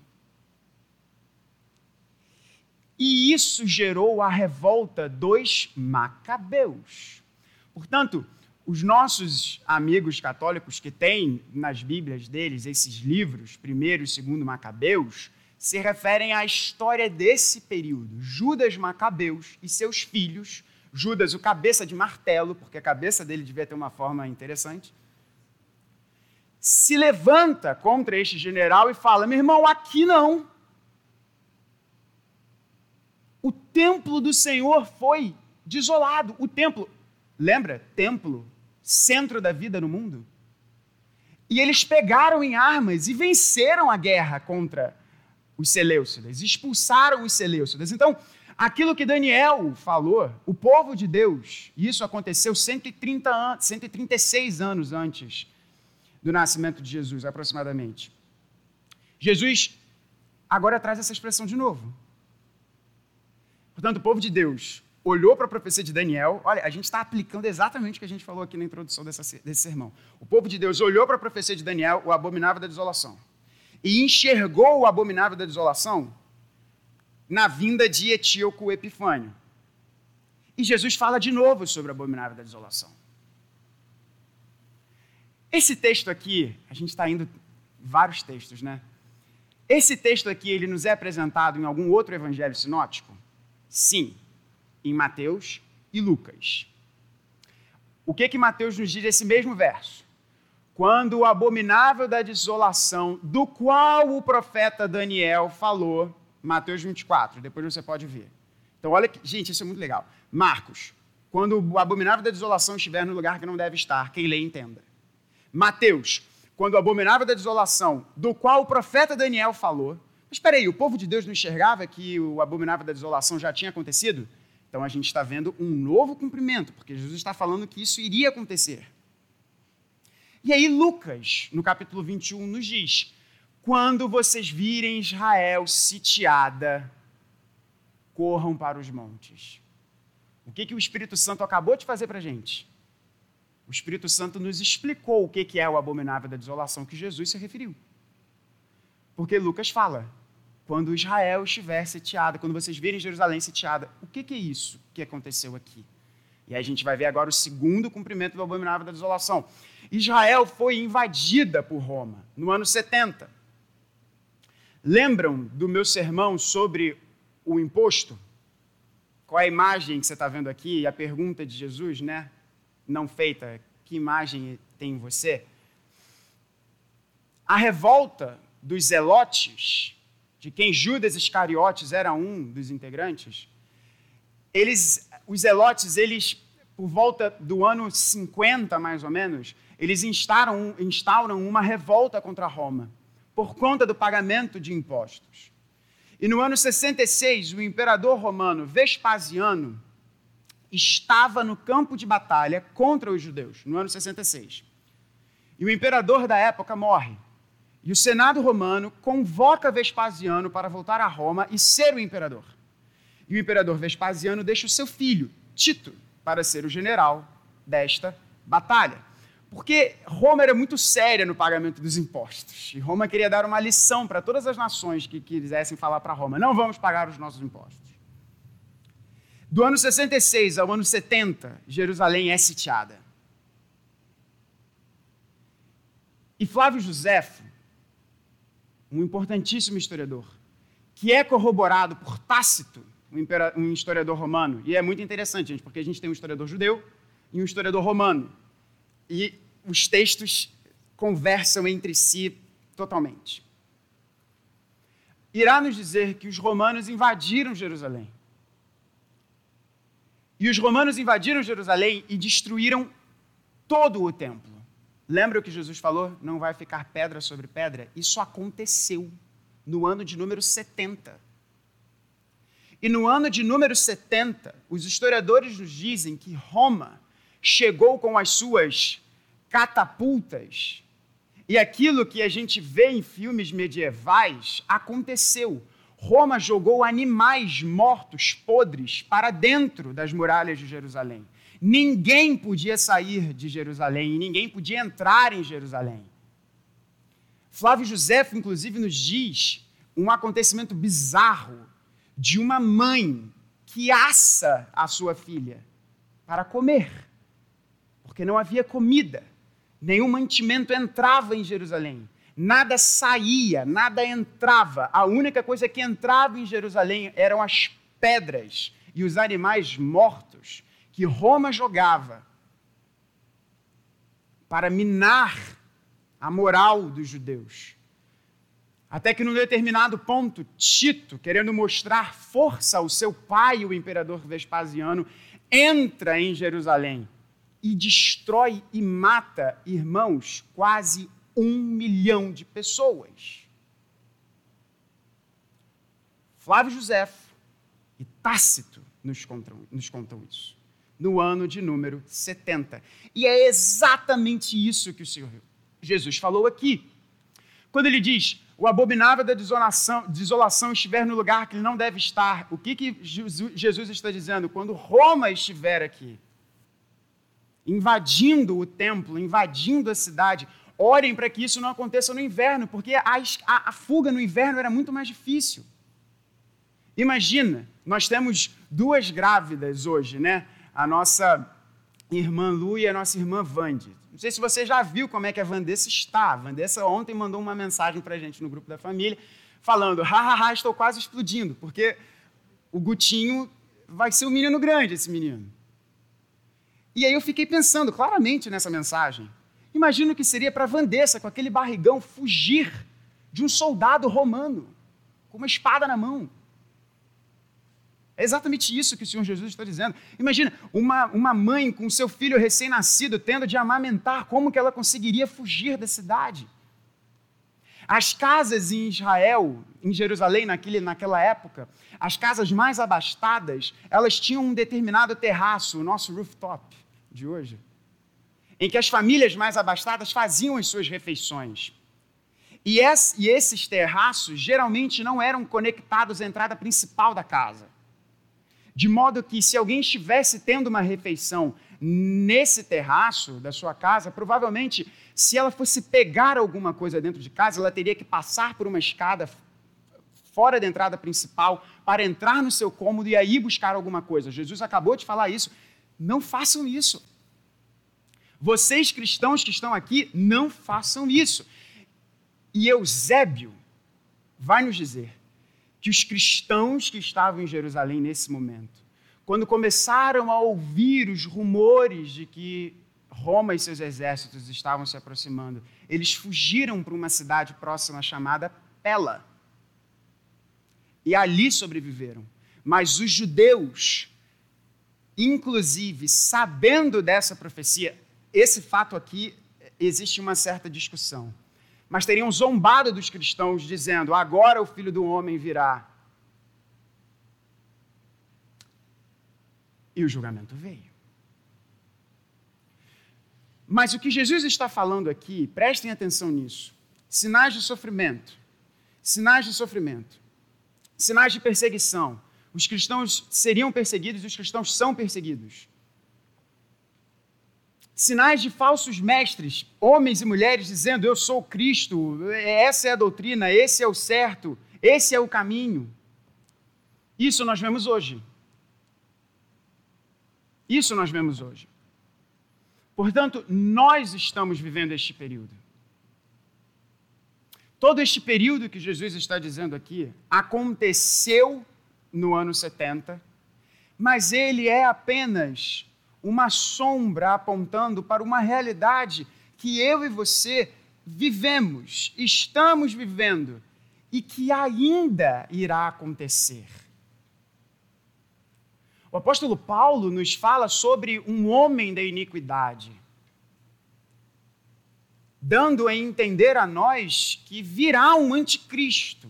E isso gerou a revolta dos macabeus. Portanto, os nossos amigos católicos que têm nas Bíblias deles esses livros, primeiro e segundo Macabeus, se referem à história desse período. Judas Macabeus e seus filhos, Judas, o cabeça de martelo, porque a cabeça dele devia ter uma forma interessante, se levanta contra este general e fala: meu irmão, aqui não. O templo do Senhor foi desolado. O templo, lembra? Templo, centro da vida no mundo. E eles pegaram em armas e venceram a guerra contra os Seleucidas, expulsaram os Seleucidas. Então, aquilo que Daniel falou, o povo de Deus, isso aconteceu 130 anos, 136 anos antes do nascimento de Jesus, aproximadamente. Jesus agora traz essa expressão de novo. Portanto, o povo de Deus olhou para a profecia de Daniel. Olha, a gente está aplicando exatamente o que a gente falou aqui na introdução dessa, desse sermão. O povo de Deus olhou para a profecia de Daniel, o abominável da desolação e enxergou o abominável da desolação na vinda de Etíoco Epifânio. E Jesus fala de novo sobre o abominável da desolação. Esse texto aqui, a gente está indo vários textos, né? Esse texto aqui, ele nos é apresentado em algum outro evangelho sinótico? Sim, em Mateus e Lucas. O que que Mateus nos diz nesse mesmo verso? Quando o abominável da desolação, do qual o profeta Daniel falou, Mateus 24, depois você pode ver. Então, olha, que, gente, isso é muito legal. Marcos, quando o abominável da desolação estiver no lugar que não deve estar, quem lê entenda. Mateus, quando o abominável da desolação, do qual o profeta Daniel falou. Mas espera aí, o povo de Deus não enxergava que o abominável da desolação já tinha acontecido? Então a gente está vendo um novo cumprimento, porque Jesus está falando que isso iria acontecer. E aí, Lucas, no capítulo 21, nos diz: Quando vocês virem Israel sitiada, corram para os montes. O que, que o Espírito Santo acabou de fazer para a gente? O Espírito Santo nos explicou o que é o abominável da desolação que Jesus se referiu. Porque Lucas fala: quando Israel estiver sitiada, quando vocês virem Jerusalém sitiada, o que é isso que aconteceu aqui? E aí a gente vai ver agora o segundo cumprimento do abominável da desolação. Israel foi invadida por Roma no ano 70. Lembram do meu sermão sobre o imposto? Qual é a imagem que você está vendo aqui? A pergunta de Jesus, né? não feita, que imagem tem em você? A revolta dos zelotes, de quem Judas Iscariotes era um dos integrantes, eles, os zelotes, eles, por volta do ano 50, mais ou menos, eles instauram, instauram uma revolta contra Roma, por conta do pagamento de impostos. E no ano 66, o imperador romano Vespasiano, estava no campo de batalha contra os judeus, no ano 66. E o imperador da época morre. E o Senado romano convoca Vespasiano para voltar a Roma e ser o imperador. E o imperador Vespasiano deixa o seu filho, Tito, para ser o general desta batalha. Porque Roma era muito séria no pagamento dos impostos. E Roma queria dar uma lição para todas as nações que quisessem falar para Roma: não vamos pagar os nossos impostos. Do ano 66 ao ano 70, Jerusalém é sitiada. E Flávio Josefo, um importantíssimo historiador, que é corroborado por Tácito, um historiador romano, e é muito interessante, gente, porque a gente tem um historiador judeu e um historiador romano, e os textos conversam entre si totalmente. Irá nos dizer que os romanos invadiram Jerusalém e os romanos invadiram Jerusalém e destruíram todo o templo. Lembra o que Jesus falou? Não vai ficar pedra sobre pedra? Isso aconteceu no ano de número 70. E no ano de número 70, os historiadores nos dizem que Roma chegou com as suas catapultas. E aquilo que a gente vê em filmes medievais aconteceu. Roma jogou animais mortos, podres, para dentro das muralhas de Jerusalém. Ninguém podia sair de Jerusalém, ninguém podia entrar em Jerusalém. Flávio José, inclusive, nos diz um acontecimento bizarro de uma mãe que assa a sua filha para comer, porque não havia comida, nenhum mantimento entrava em Jerusalém. Nada saía, nada entrava. A única coisa que entrava em Jerusalém eram as pedras e os animais mortos que Roma jogava para minar a moral dos judeus. Até que num determinado ponto, Tito, querendo mostrar força ao seu pai, o imperador Vespasiano, entra em Jerusalém e destrói e mata irmãos quase um milhão de pessoas. Flávio Josefo e Tácito nos contam, nos contam isso, no ano de número 70. E é exatamente isso que o Senhor Jesus falou aqui. Quando ele diz, o abominável da desolação, desolação estiver no lugar que ele não deve estar, o que, que Jesus está dizendo? Quando Roma estiver aqui, invadindo o templo, invadindo a cidade, orem para que isso não aconteça no inverno, porque a, a, a fuga no inverno era muito mais difícil. Imagina, nós temos duas grávidas hoje, né? A nossa irmã Lu e a nossa irmã Vande. Não sei se você já viu como é que a Vandessa está. A Vandessa ontem mandou uma mensagem para a gente no grupo da família, falando: hahaha, estou quase explodindo, porque o Gutinho vai ser um menino grande, esse menino. E aí eu fiquei pensando claramente nessa mensagem. Imagino o que seria para Vandessa, com aquele barrigão, fugir de um soldado romano, com uma espada na mão. É exatamente isso que o Senhor Jesus está dizendo. Imagina uma, uma mãe com seu filho recém-nascido tendo de amamentar, como que ela conseguiria fugir da cidade? As casas em Israel, em Jerusalém, naquele, naquela época, as casas mais abastadas, elas tinham um determinado terraço, o nosso rooftop de hoje, em que as famílias mais abastadas faziam as suas refeições. E, esses terraços geralmente não eram conectados à entrada principal da casa. De modo que, se alguém estivesse tendo uma refeição nesse terraço da sua casa, provavelmente, se ela fosse pegar alguma coisa dentro de casa, ela teria que passar por uma escada fora da entrada principal para entrar no seu cômodo e aí buscar alguma coisa. Jesus acabou de falar isso. Não façam isso. Vocês cristãos que estão aqui, não façam isso. E Eusébio vai nos dizer que os cristãos que estavam em Jerusalém nesse momento, quando começaram a ouvir os rumores de que Roma e seus exércitos estavam se aproximando, eles fugiram para uma cidade próxima chamada Pela. E ali sobreviveram. Mas os judeus, inclusive, sabendo dessa profecia, esse fato aqui existe uma certa discussão mas teriam zombado dos cristãos, dizendo: agora o filho do homem virá. E o julgamento veio. Mas o que Jesus está falando aqui, prestem atenção nisso: sinais de sofrimento, sinais de sofrimento, sinais de perseguição. Os cristãos seriam perseguidos e os cristãos são perseguidos sinais de falsos mestres, homens e mulheres dizendo: Eu sou Cristo, essa é a doutrina, esse é o certo, esse é o caminho. Isso nós vemos hoje. Isso nós vemos hoje. Portanto, nós estamos vivendo este período. Todo este período que Jesus está dizendo aqui aconteceu no ano 70, mas ele é apenas uma sombra apontando para uma realidade que eu e você vivemos, estamos vivendo e que ainda irá acontecer. O apóstolo Paulo nos fala sobre um homem da iniquidade, dando a entender a nós que virá um anticristo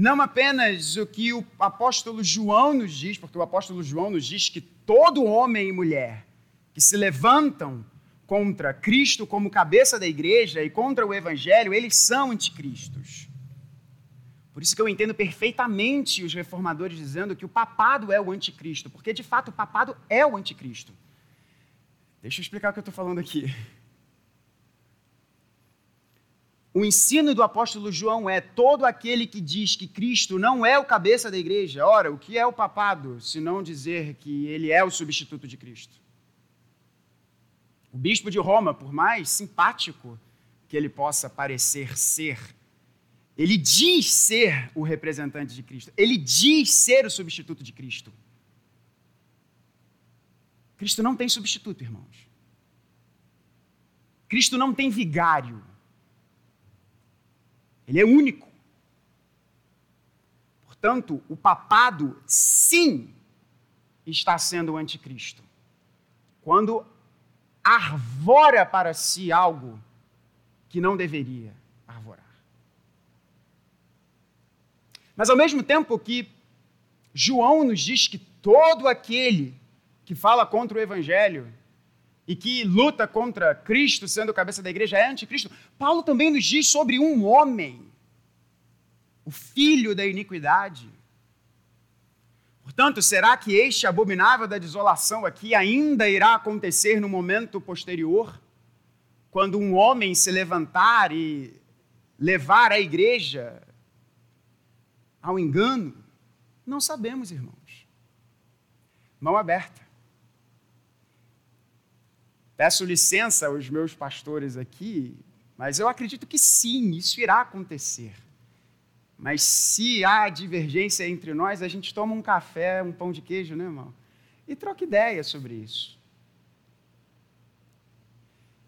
não apenas o que o apóstolo João nos diz, porque o apóstolo João nos diz que todo homem e mulher que se levantam contra Cristo como cabeça da igreja e contra o evangelho, eles são anticristos. Por isso que eu entendo perfeitamente os reformadores dizendo que o papado é o anticristo, porque de fato o papado é o anticristo. Deixa eu explicar o que eu estou falando aqui. O ensino do apóstolo João é: todo aquele que diz que Cristo não é o cabeça da igreja, ora, o que é o papado, se não dizer que ele é o substituto de Cristo? O bispo de Roma, por mais simpático que ele possa parecer ser, ele diz ser o representante de Cristo, ele diz ser o substituto de Cristo. Cristo não tem substituto, irmãos. Cristo não tem vigário. Ele é único. Portanto, o papado, sim, está sendo o anticristo. Quando arvora para si algo que não deveria arvorar. Mas ao mesmo tempo que João nos diz que todo aquele que fala contra o evangelho e que luta contra Cristo sendo cabeça da igreja é anticristo, Paulo também nos diz sobre um homem, o filho da iniquidade. Portanto, será que este abominável da desolação aqui ainda irá acontecer no momento posterior? quando um homem se levantar e levar a igreja ao engano? Não sabemos, irmãos. Mão aberta. Peço licença aos meus pastores aqui, mas eu acredito que sim, isso irá acontecer. Mas se há divergência entre nós, a gente toma um café, um pão de queijo, né, irmão? E troca ideia sobre isso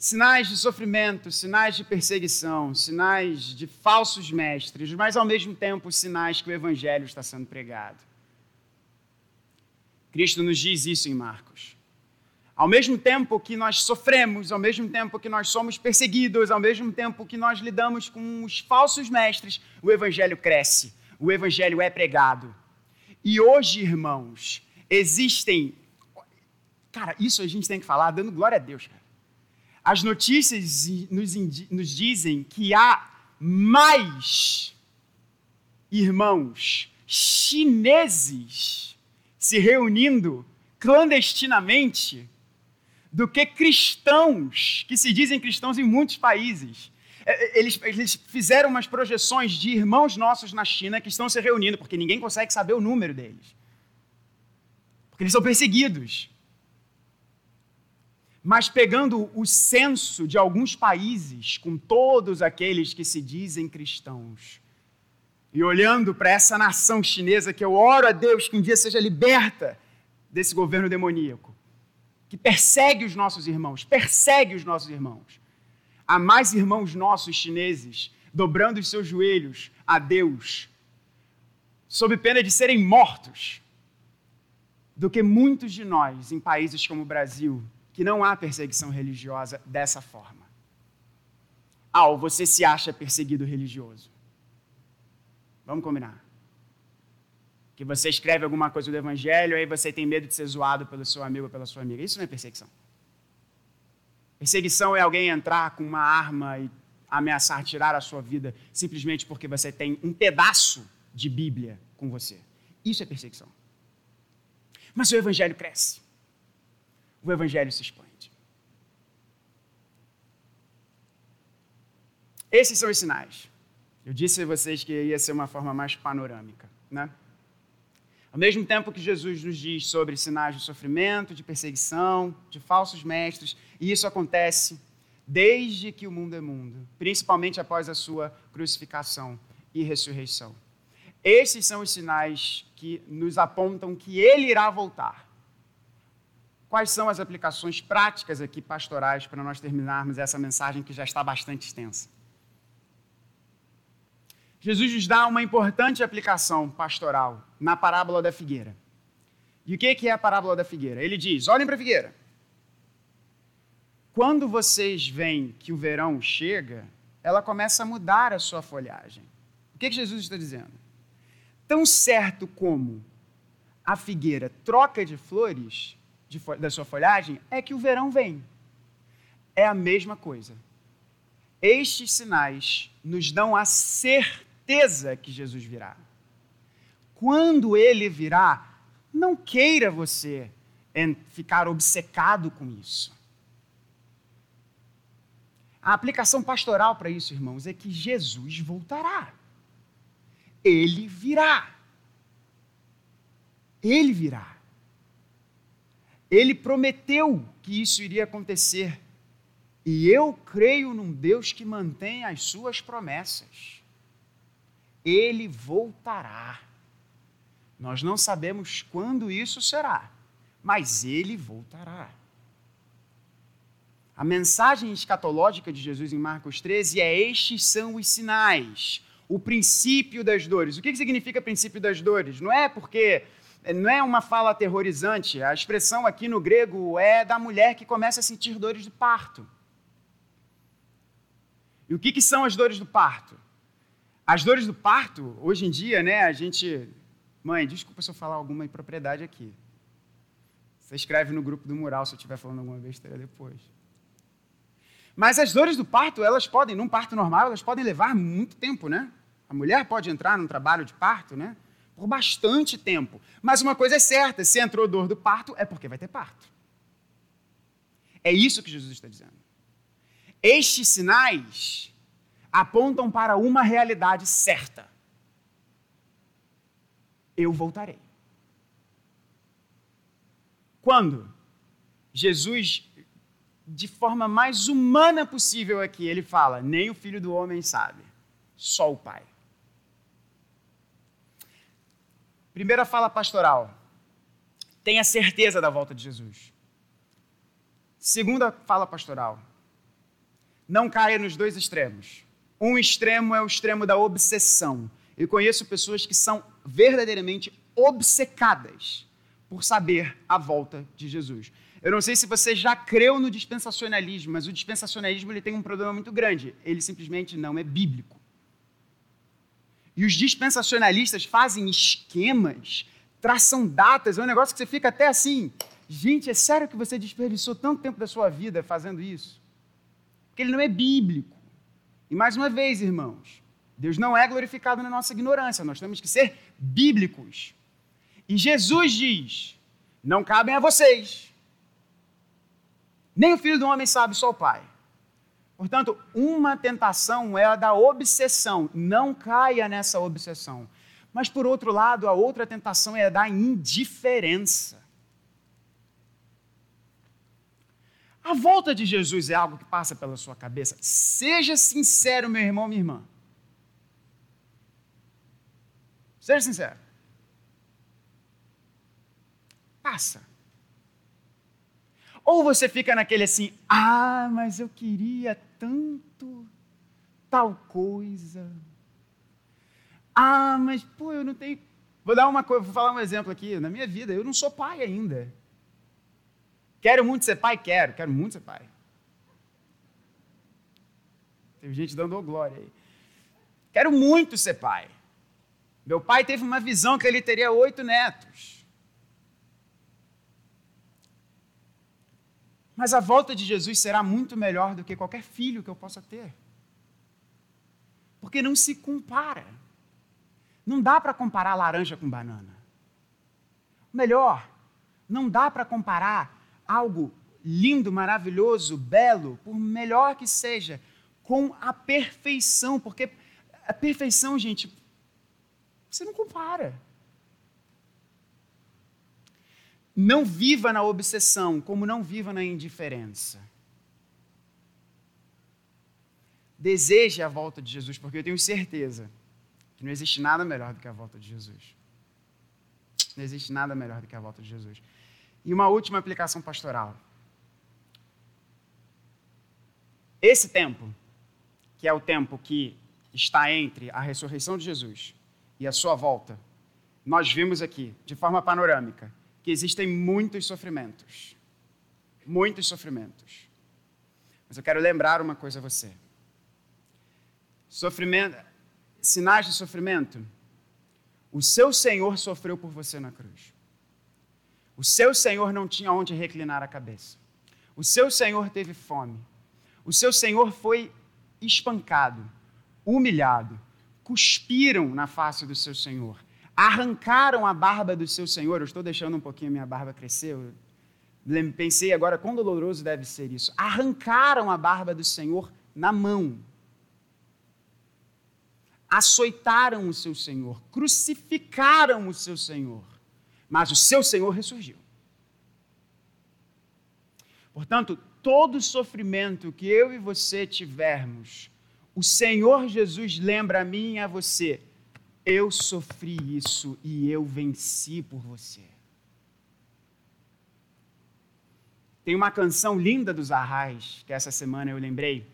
sinais de sofrimento, sinais de perseguição, sinais de falsos mestres, mas ao mesmo tempo sinais que o evangelho está sendo pregado. Cristo nos diz isso em Marcos. Ao mesmo tempo que nós sofremos, ao mesmo tempo que nós somos perseguidos, ao mesmo tempo que nós lidamos com os falsos mestres, o evangelho cresce, o evangelho é pregado. E hoje, irmãos, existem. Cara, isso a gente tem que falar dando glória a Deus, cara. As notícias nos, nos dizem que há mais irmãos chineses se reunindo clandestinamente do que cristãos que se dizem cristãos em muitos países. É, é, eles, eles, fizeram umas projeções de irmãos nossos na China que estão se reunindo, porque ninguém consegue saber o número deles. Porque eles são perseguidos mas pegando o censo de alguns países, com todos aqueles que se dizem cristãos, e olhando para essa nação chinesa que eu oro a Deus que um dia seja liberta desse governo demoníaco, que persegue os nossos irmãos, persegue os nossos irmãos. Há mais irmãos nossos chineses dobrando os seus joelhos a Deus, sob pena de serem mortos, do que muitos de nós em países como o Brasil, que não há perseguição religiosa dessa forma. Ah, ou você se acha perseguido religioso. Vamos combinar. Que você escreve alguma coisa do evangelho, aí você tem medo de ser zoado pelo seu amigo ou pela sua amiga. Isso não é perseguição. Perseguição é alguém entrar com uma arma e ameaçar tirar a sua vida simplesmente porque você tem um pedaço de Bíblia com você. Isso é perseguição. Mas o evangelho cresce o evangelho se expande. Esses são os sinais. Eu disse a vocês que ia ser uma forma mais panorâmica, né? Ao mesmo tempo que Jesus nos diz sobre sinais de sofrimento, de perseguição, de falsos mestres, e isso acontece desde que o mundo é mundo, principalmente após a sua crucificação e ressurreição. Esses são os sinais que nos apontam que ele irá voltar. Quais são as aplicações práticas aqui pastorais para nós terminarmos essa mensagem que já está bastante extensa? Jesus nos dá uma importante aplicação pastoral na parábola da figueira. E o que é a parábola da figueira? Ele diz: olhem para a figueira. Quando vocês veem que o verão chega, ela começa a mudar a sua folhagem. O que Jesus está dizendo? Tão certo como a figueira troca de flores, de, da sua folhagem é que o verão vem. É a mesma coisa. Estes sinais nos dão a certeza que Jesus virá. Quando ele virá, não queira você ficar obcecado com isso. A aplicação pastoral para isso, irmãos, é que Jesus voltará. Ele virá. Ele virá. Ele prometeu que isso iria acontecer. E eu creio num Deus que mantém as suas promessas. Ele voltará. Nós não sabemos quando isso será, mas ele voltará. A mensagem escatológica de Jesus em Marcos 13 é: Estes são os sinais, o princípio das dores. O que significa princípio das dores? Não é porque não é uma fala aterrorizante. A expressão aqui no grego é da mulher que começa a sentir dores do parto. E o que, que são as dores do parto? As dores do parto, hoje em dia, né, a gente. Mãe, desculpa se eu falar alguma impropriedade aqui. Você escreve no grupo do mural se eu estiver falando alguma besteira depois. Mas as dores do parto, elas podem, num parto normal, elas podem levar muito tempo, né? A mulher pode entrar num trabalho de parto, né? por bastante tempo. Mas uma coisa é certa: se entrou dor do parto, é porque vai ter parto. É isso que Jesus está dizendo. Estes sinais apontam para uma realidade certa. Eu voltarei. Quando? Jesus, de forma mais humana possível aqui, ele fala: nem o filho do homem sabe, só o Pai. Primeira fala pastoral. Tenha certeza da volta de Jesus. Segunda fala pastoral. Não caia nos dois extremos. Um extremo é o extremo da obsessão. Eu conheço pessoas que são verdadeiramente obcecadas por saber a volta de Jesus. Eu não sei se você já creu no dispensacionalismo, mas o dispensacionalismo ele tem um problema muito grande. Ele simplesmente não é bíblico. E os dispensacionalistas fazem esquemas, traçam datas, é um negócio que você fica até assim. Gente, é sério que você desperdiçou tanto tempo da sua vida fazendo isso? Porque ele não é bíblico. E mais uma vez, irmãos, Deus não é glorificado na nossa ignorância, nós temos que ser bíblicos. E Jesus diz: não cabem a vocês. Nem o filho do homem sabe, só o Pai. Portanto, uma tentação é a da obsessão. Não caia nessa obsessão. Mas, por outro lado, a outra tentação é a da indiferença. A volta de Jesus é algo que passa pela sua cabeça? Seja sincero, meu irmão, minha irmã. Seja sincero. Passa. Ou você fica naquele assim, ah, mas eu queria tanto tal coisa. Ah, mas pô, eu não tenho. Vou dar uma coisa, vou falar um exemplo aqui. Na minha vida, eu não sou pai ainda. Quero muito ser pai? Quero, quero muito ser pai. Tem gente dando glória aí. Quero muito ser pai. Meu pai teve uma visão que ele teria oito netos. Mas a volta de Jesus será muito melhor do que qualquer filho que eu possa ter. Porque não se compara. Não dá para comparar laranja com banana. Melhor, não dá para comparar algo lindo, maravilhoso, belo, por melhor que seja, com a perfeição, porque a perfeição, gente, você não compara. Não viva na obsessão, como não viva na indiferença. Deseje a volta de Jesus, porque eu tenho certeza que não existe nada melhor do que a volta de Jesus. Não existe nada melhor do que a volta de Jesus. E uma última aplicação pastoral. Esse tempo, que é o tempo que está entre a ressurreição de Jesus e a sua volta, nós vimos aqui, de forma panorâmica, que existem muitos sofrimentos. Muitos sofrimentos. Mas eu quero lembrar uma coisa a você. Sofrimento, sinais de sofrimento. O seu Senhor sofreu por você na cruz. O seu Senhor não tinha onde reclinar a cabeça. O seu Senhor teve fome. O seu Senhor foi espancado, humilhado. Cuspiram na face do seu Senhor. Arrancaram a barba do seu Senhor. Eu estou deixando um pouquinho a minha barba crescer. Eu pensei agora quão doloroso deve ser isso. Arrancaram a barba do Senhor na mão. Açoitaram o seu Senhor. Crucificaram o seu Senhor mas o seu Senhor ressurgiu. Portanto, todo sofrimento que eu e você tivermos, o Senhor Jesus lembra a mim e a você: eu sofri isso e eu venci por você. Tem uma canção linda dos Arrais, que essa semana eu lembrei.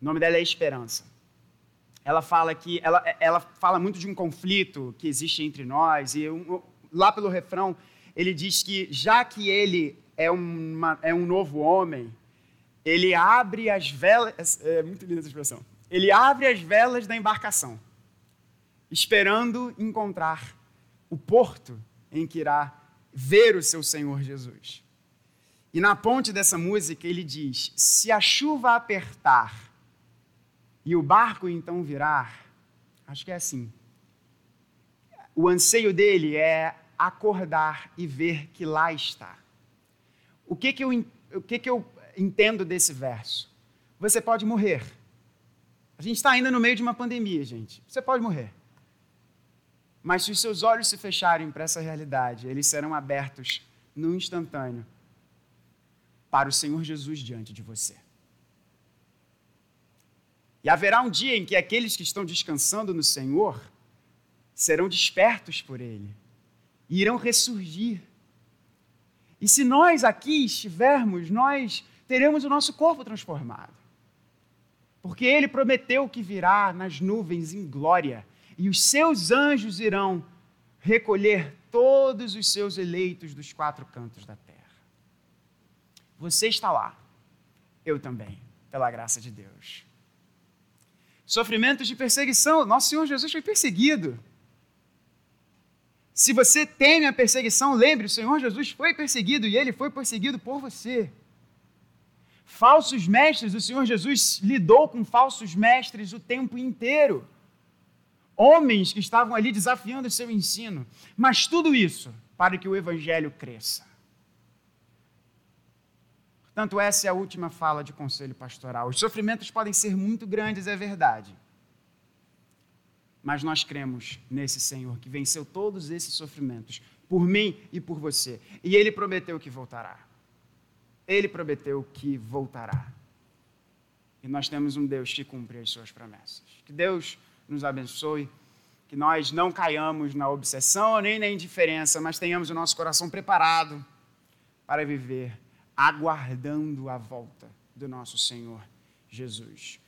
O nome dela é Esperança ela fala que ela, ela fala muito de um conflito que existe entre nós e um, lá pelo refrão ele diz que já que ele é, uma, é um novo homem, ele abre as velas, é muito linda essa expressão. Ele abre as velas da embarcação, esperando encontrar o porto em que irá ver o seu Senhor Jesus. E na ponte dessa música ele diz: Se a chuva apertar e o barco então virar, acho que é assim. O anseio dele é acordar e ver que lá está. O que que eu, o que que eu entendo desse verso? Você pode morrer. A gente está ainda no meio de uma pandemia, gente. Você pode morrer. Mas se os seus olhos se fecharem para essa realidade, eles serão abertos no instantâneo para o Senhor Jesus diante de você. E haverá um dia em que aqueles que estão descansando no Senhor serão despertos por Ele e irão ressurgir. E se nós aqui estivermos, nós teremos o nosso corpo transformado. Porque Ele prometeu que virá nas nuvens em glória e os seus anjos irão recolher todos os seus eleitos dos quatro cantos da terra. Você está lá, eu também, pela graça de Deus. Sofrimentos de perseguição, nosso Senhor Jesus foi perseguido. Se você teme a perseguição, lembre, o Senhor Jesus foi perseguido e ele foi perseguido por você. Falsos mestres, o Senhor Jesus lidou com falsos mestres o tempo inteiro homens que estavam ali desafiando o seu ensino. Mas tudo isso para que o evangelho cresça. Portanto, essa é a última fala de conselho pastoral. Os sofrimentos podem ser muito grandes, é verdade. Mas nós cremos nesse Senhor que venceu todos esses sofrimentos por mim e por você. E ele prometeu que voltará. Ele prometeu que voltará. E nós temos um Deus que cumpre as suas promessas. Que Deus nos abençoe, que nós não caiamos na obsessão nem na indiferença, mas tenhamos o nosso coração preparado para viver aguardando a volta do nosso Senhor Jesus.